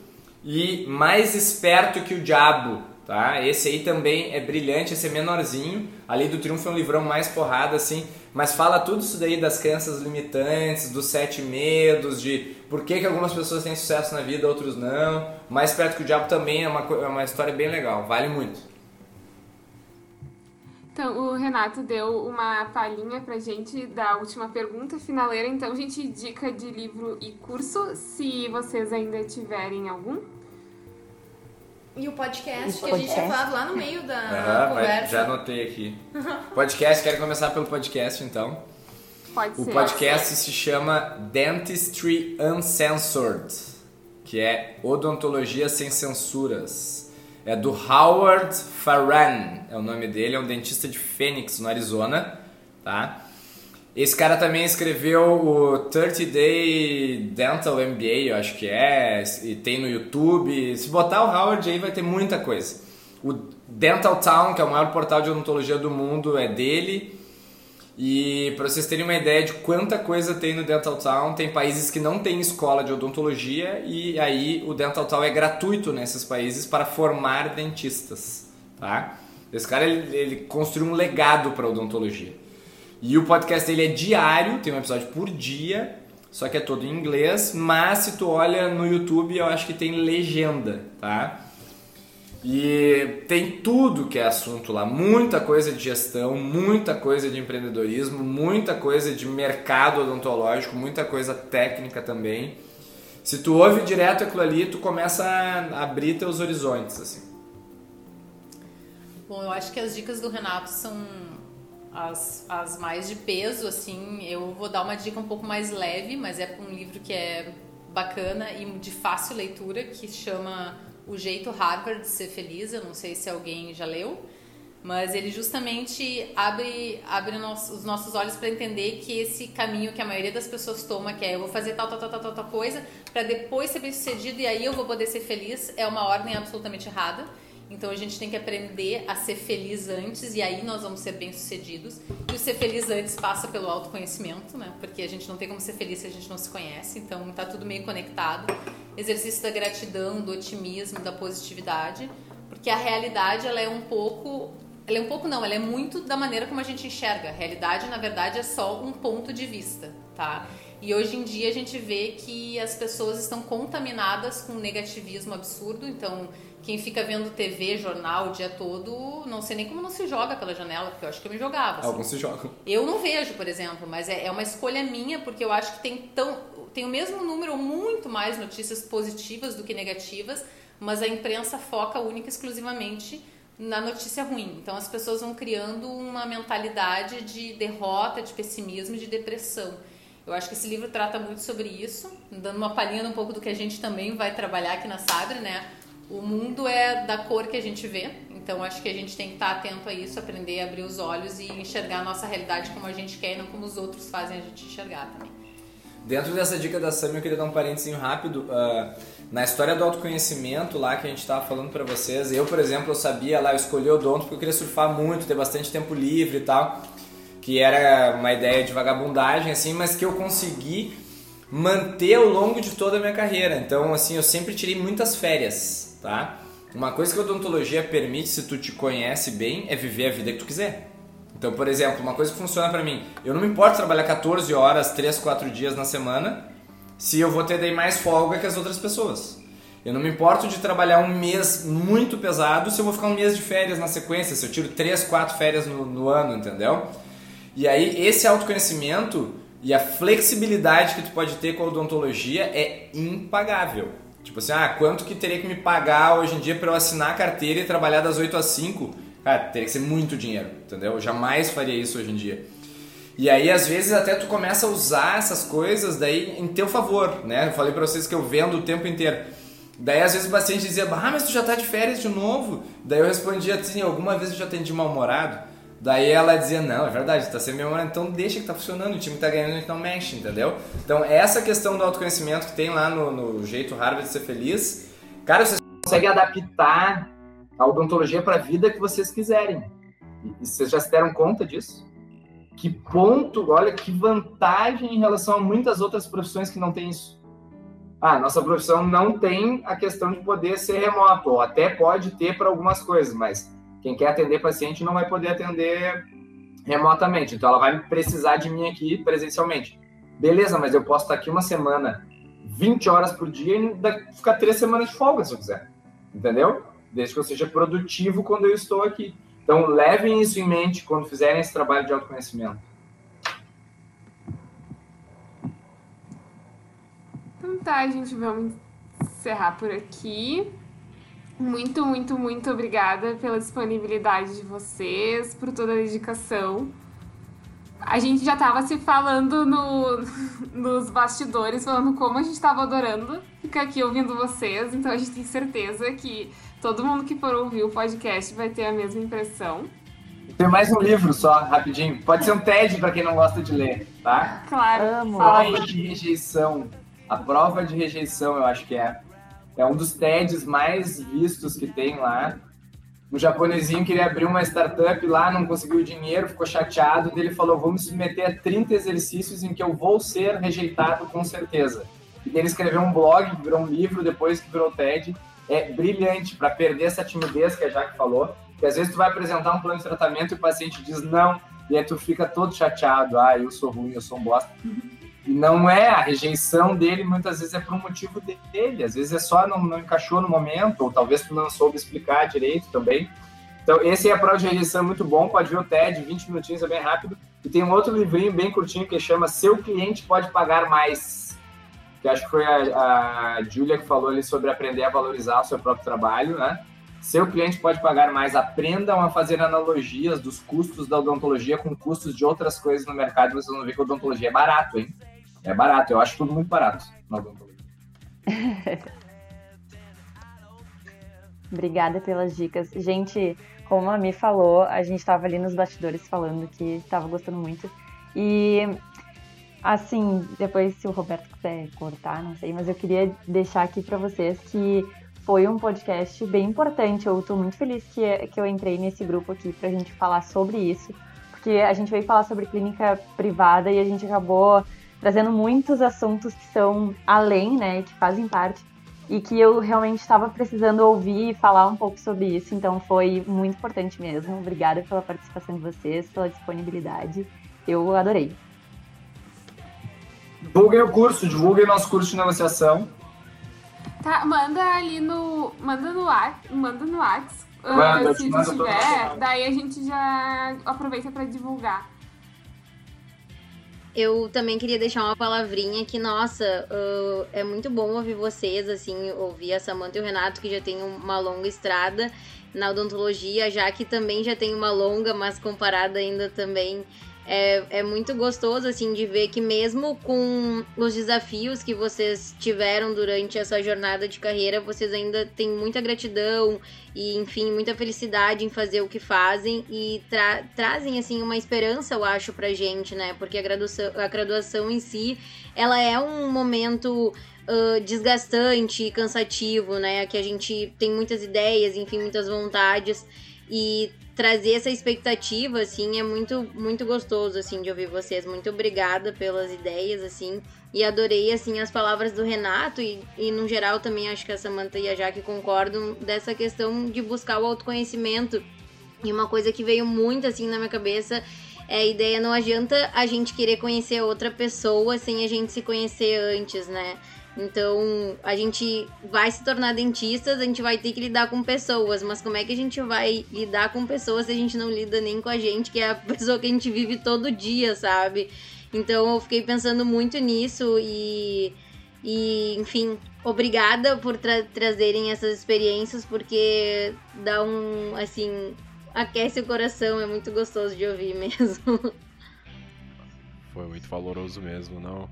E Mais Esperto que o Diabo, tá? Esse aí também é brilhante, esse é menorzinho. A Lei do Triunfo é um livrão mais porrada, assim. Mas fala tudo isso daí das crenças limitantes, dos sete medos, de por que, que algumas pessoas têm sucesso na vida, outros não. Mais perto que o diabo também é uma, é uma história bem legal, vale muito. Então, o Renato deu uma palhinha pra gente da última pergunta finaleira. Então, gente dica de livro e curso, se vocês ainda tiverem algum. E o podcast, que a gente tinha falado lá no meio da uhum, conversa. Vai, já anotei aqui. podcast, quero começar pelo podcast então. Pode o ser. O podcast se chama Dentistry Uncensored, que é odontologia sem censuras. É do Howard Farran, é o nome dele, é um dentista de Phoenix, no Arizona, tá? Esse cara também escreveu o 30 Day Dental MBA, eu acho que é, e tem no YouTube. Se botar o Howard aí vai ter muita coisa. O Dental Town, que é o maior portal de odontologia do mundo, é dele. E para vocês terem uma ideia de quanta coisa tem no Dental Town, tem países que não têm escola de odontologia e aí o Dental Town é gratuito nesses países para formar dentistas, tá? Esse cara ele, ele construiu um legado para odontologia. E o podcast dele é diário, tem um episódio por dia, só que é todo em inglês, mas se tu olha no YouTube, eu acho que tem legenda, tá? E tem tudo que é assunto lá, muita coisa de gestão, muita coisa de empreendedorismo, muita coisa de mercado odontológico, muita coisa técnica também. Se tu ouve direto aquilo ali, tu começa a abrir teus horizontes, assim. Bom, eu acho que as dicas do Renato são as, as mais de peso, assim, eu vou dar uma dica um pouco mais leve, mas é um livro que é bacana e de fácil leitura, que chama O Jeito Harvard de Ser Feliz. Eu não sei se alguém já leu, mas ele justamente abre, abre os nossos olhos para entender que esse caminho que a maioria das pessoas toma, que é eu vou fazer tal, tal, tal, tal, tal coisa, para depois ser bem sucedido e aí eu vou poder ser feliz, é uma ordem absolutamente errada então a gente tem que aprender a ser feliz antes e aí nós vamos ser bem-sucedidos. E o ser feliz antes passa pelo autoconhecimento, né? Porque a gente não tem como ser feliz se a gente não se conhece, então tá tudo meio conectado. Exercício da gratidão, do otimismo, da positividade, porque a realidade ela é um pouco ela é um pouco não, ela é muito da maneira como a gente enxerga. A realidade, na verdade, é só um ponto de vista, tá? E hoje em dia a gente vê que as pessoas estão contaminadas com um negativismo absurdo, então quem fica vendo TV, jornal o dia todo, não sei nem como não se joga pela janela, porque eu acho que eu me jogava. Assim. Alguns se jogam. Eu não vejo, por exemplo, mas é, é uma escolha minha, porque eu acho que tem, tão, tem o mesmo número, muito mais notícias positivas do que negativas, mas a imprensa foca única e exclusivamente na notícia ruim. Então as pessoas vão criando uma mentalidade de derrota, de pessimismo e de depressão. Eu acho que esse livro trata muito sobre isso, dando uma palhinha um pouco do que a gente também vai trabalhar aqui na Sabre, né? O mundo é da cor que a gente vê, então acho que a gente tem que estar atento a isso, aprender a abrir os olhos e enxergar a nossa realidade como a gente quer e não como os outros fazem a gente enxergar também. Dentro dessa dica da Sam, eu queria dar um parênteses rápido. Uh, na história do autoconhecimento lá que a gente estava falando para vocês, eu, por exemplo, eu sabia lá, eu escolhi o odonto porque eu queria surfar muito, ter bastante tempo livre e tal, que era uma ideia de vagabundagem, assim, mas que eu consegui manter ao longo de toda a minha carreira. Então, assim, eu sempre tirei muitas férias, tá? Uma coisa que a odontologia permite, se tu te conhece bem, é viver a vida que tu quiser. Então, por exemplo, uma coisa que funciona para mim, eu não me importo trabalhar 14 horas, 3, 4 dias na semana, se eu vou ter daí mais folga que as outras pessoas. Eu não me importo de trabalhar um mês muito pesado se eu vou ficar um mês de férias na sequência, se eu tiro 3, 4 férias no, no ano, entendeu? E aí, esse autoconhecimento e a flexibilidade que tu pode ter com a odontologia é impagável. Tipo assim, ah, quanto que teria que me pagar hoje em dia para eu assinar a carteira e trabalhar das 8 às 5? Cara, teria que ser muito dinheiro, entendeu? Eu jamais faria isso hoje em dia. E aí, às vezes, até tu começa a usar essas coisas daí em teu favor, né? Eu falei pra vocês que eu vendo o tempo inteiro. Daí, às vezes, o paciente dizia, ah, mas tu já tá de férias de novo? Daí eu respondia assim, alguma vez eu já atendi mal-humorado? Daí ela dizia, não, é verdade, tá sendo mal-humorado, então deixa que tá funcionando, o time tá ganhando, a gente não mexe, entendeu? Então, essa questão do autoconhecimento que tem lá no, no jeito Harvard de ser feliz, cara, vocês conseguem adaptar a odontologia para a vida que vocês quiserem. E vocês já se deram conta disso? Que ponto, olha que vantagem em relação a muitas outras profissões que não tem isso. Ah, nossa profissão não tem a questão de poder ser remoto, ou até pode ter para algumas coisas, mas quem quer atender paciente não vai poder atender remotamente. Então ela vai precisar de mim aqui presencialmente. Beleza, mas eu posso estar aqui uma semana, 20 horas por dia e ficar três semanas de folga se eu quiser. Entendeu? desde que eu seja produtivo quando eu estou aqui. Então, levem isso em mente quando fizerem esse trabalho de autoconhecimento. Então tá, gente, vamos encerrar por aqui. Muito, muito, muito obrigada pela disponibilidade de vocês, por toda a dedicação. A gente já estava se falando no, nos bastidores, falando como a gente estava adorando ficar aqui ouvindo vocês, então a gente tem certeza que Todo mundo que for ouvir o podcast vai ter a mesma impressão. Tem mais um livro só, rapidinho. Pode ser um TED para quem não gosta de ler, tá? Claro. Amo. Prova de rejeição. A prova de rejeição, eu acho que é. É um dos TEDs mais vistos que tem lá. Um japonesinho queria abrir uma startup lá, não conseguiu dinheiro, ficou chateado. Ele falou: Vou me submeter a 30 exercícios em que eu vou ser rejeitado com certeza. E ele escreveu um blog, virou um livro, depois que virou TED é brilhante para perder essa timidez que a Jaque falou, que às vezes tu vai apresentar um plano de tratamento e o paciente diz não, e aí tu fica todo chateado, ah, eu sou ruim, eu sou um bosta. E não é, a rejeição dele muitas vezes é por um motivo dele, às vezes é só não, não encaixou no momento, ou talvez tu não soube explicar direito também. Então, esse é a prova de rejeição muito bom, pode ver o TED, 20 minutinhos, é bem rápido. E tem um outro livrinho bem curtinho que chama Seu Cliente Pode Pagar Mais que acho que foi a, a Julia que falou ali sobre aprender a valorizar o seu próprio trabalho, né? Seu cliente pode pagar mais, aprendam a fazer analogias dos custos da odontologia com custos de outras coisas no mercado, vocês vão ver que a odontologia é barato, hein? É barato, eu acho tudo muito barato. Obrigada pelas dicas. Gente, como a Mi falou, a gente estava ali nos bastidores falando que estava gostando muito. E Assim, depois se o Roberto quiser cortar, não sei, mas eu queria deixar aqui para vocês que foi um podcast bem importante. Eu estou muito feliz que, que eu entrei nesse grupo aqui para a gente falar sobre isso, porque a gente veio falar sobre clínica privada e a gente acabou trazendo muitos assuntos que são além, né, que fazem parte e que eu realmente estava precisando ouvir e falar um pouco sobre isso. Então foi muito importante mesmo. Obrigada pela participação de vocês, pela disponibilidade. Eu adorei. Divulguem o curso, divulguem nosso curso de negociação. Tá, manda ali no. Manda no WhatsApp. Manda no WhatsApp. Uh, se tiver, daí a gente já aproveita para divulgar. Eu também queria deixar uma palavrinha que, nossa, uh, é muito bom ouvir vocês, assim, ouvir a Samanta e o Renato, que já tem uma longa estrada na odontologia, já que também já tem uma longa, mas comparada ainda também é, é muito gostoso, assim, de ver que mesmo com os desafios que vocês tiveram durante essa jornada de carreira, vocês ainda têm muita gratidão e, enfim, muita felicidade em fazer o que fazem e tra trazem, assim, uma esperança, eu acho, pra gente, né? Porque a graduação, a graduação em si, ela é um momento uh, desgastante e cansativo, né? Que a gente tem muitas ideias, enfim, muitas vontades e trazer essa expectativa, assim, é muito, muito gostoso, assim, de ouvir vocês. Muito obrigada pelas ideias, assim, e adorei, assim, as palavras do Renato e, e no geral também acho que a Samantha e a Jaque concordam dessa questão de buscar o autoconhecimento. E uma coisa que veio muito, assim, na minha cabeça é a ideia, não adianta a gente querer conhecer outra pessoa sem a gente se conhecer antes, né? Então, a gente vai se tornar dentistas, a gente vai ter que lidar com pessoas, mas como é que a gente vai lidar com pessoas se a gente não lida nem com a gente, que é a pessoa que a gente vive todo dia, sabe? Então, eu fiquei pensando muito nisso e, e enfim, obrigada por tra trazerem essas experiências, porque dá um, assim, aquece o coração, é muito gostoso de ouvir mesmo. Foi muito valoroso mesmo, não?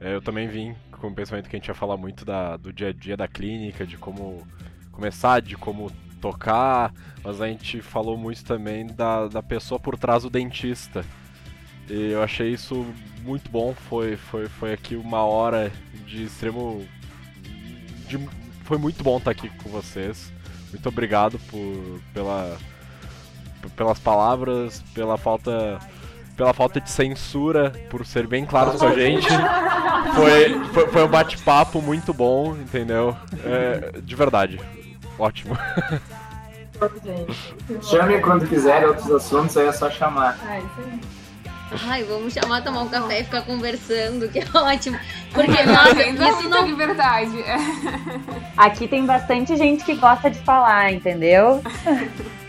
É, eu também vim com o pensamento que a gente ia falar muito da, do dia a dia da clínica, de como começar, de como tocar, mas a gente falou muito também da, da pessoa por trás do dentista. E eu achei isso muito bom, foi, foi, foi aqui uma hora de extremo. De, foi muito bom estar aqui com vocês. Muito obrigado por, pela, pelas palavras, pela falta pela falta de censura, por ser bem claro com a gente. Foi, foi, foi um bate-papo muito bom, entendeu? É, de verdade. Ótimo. Chame quando quiser outros assuntos, aí é só chamar. Ah, isso aí. Ai, vamos chamar, tomar um café e ficar conversando, que é ótimo. Porque, nossa, isso não liberdade. É. Aqui tem bastante gente que gosta de falar, entendeu?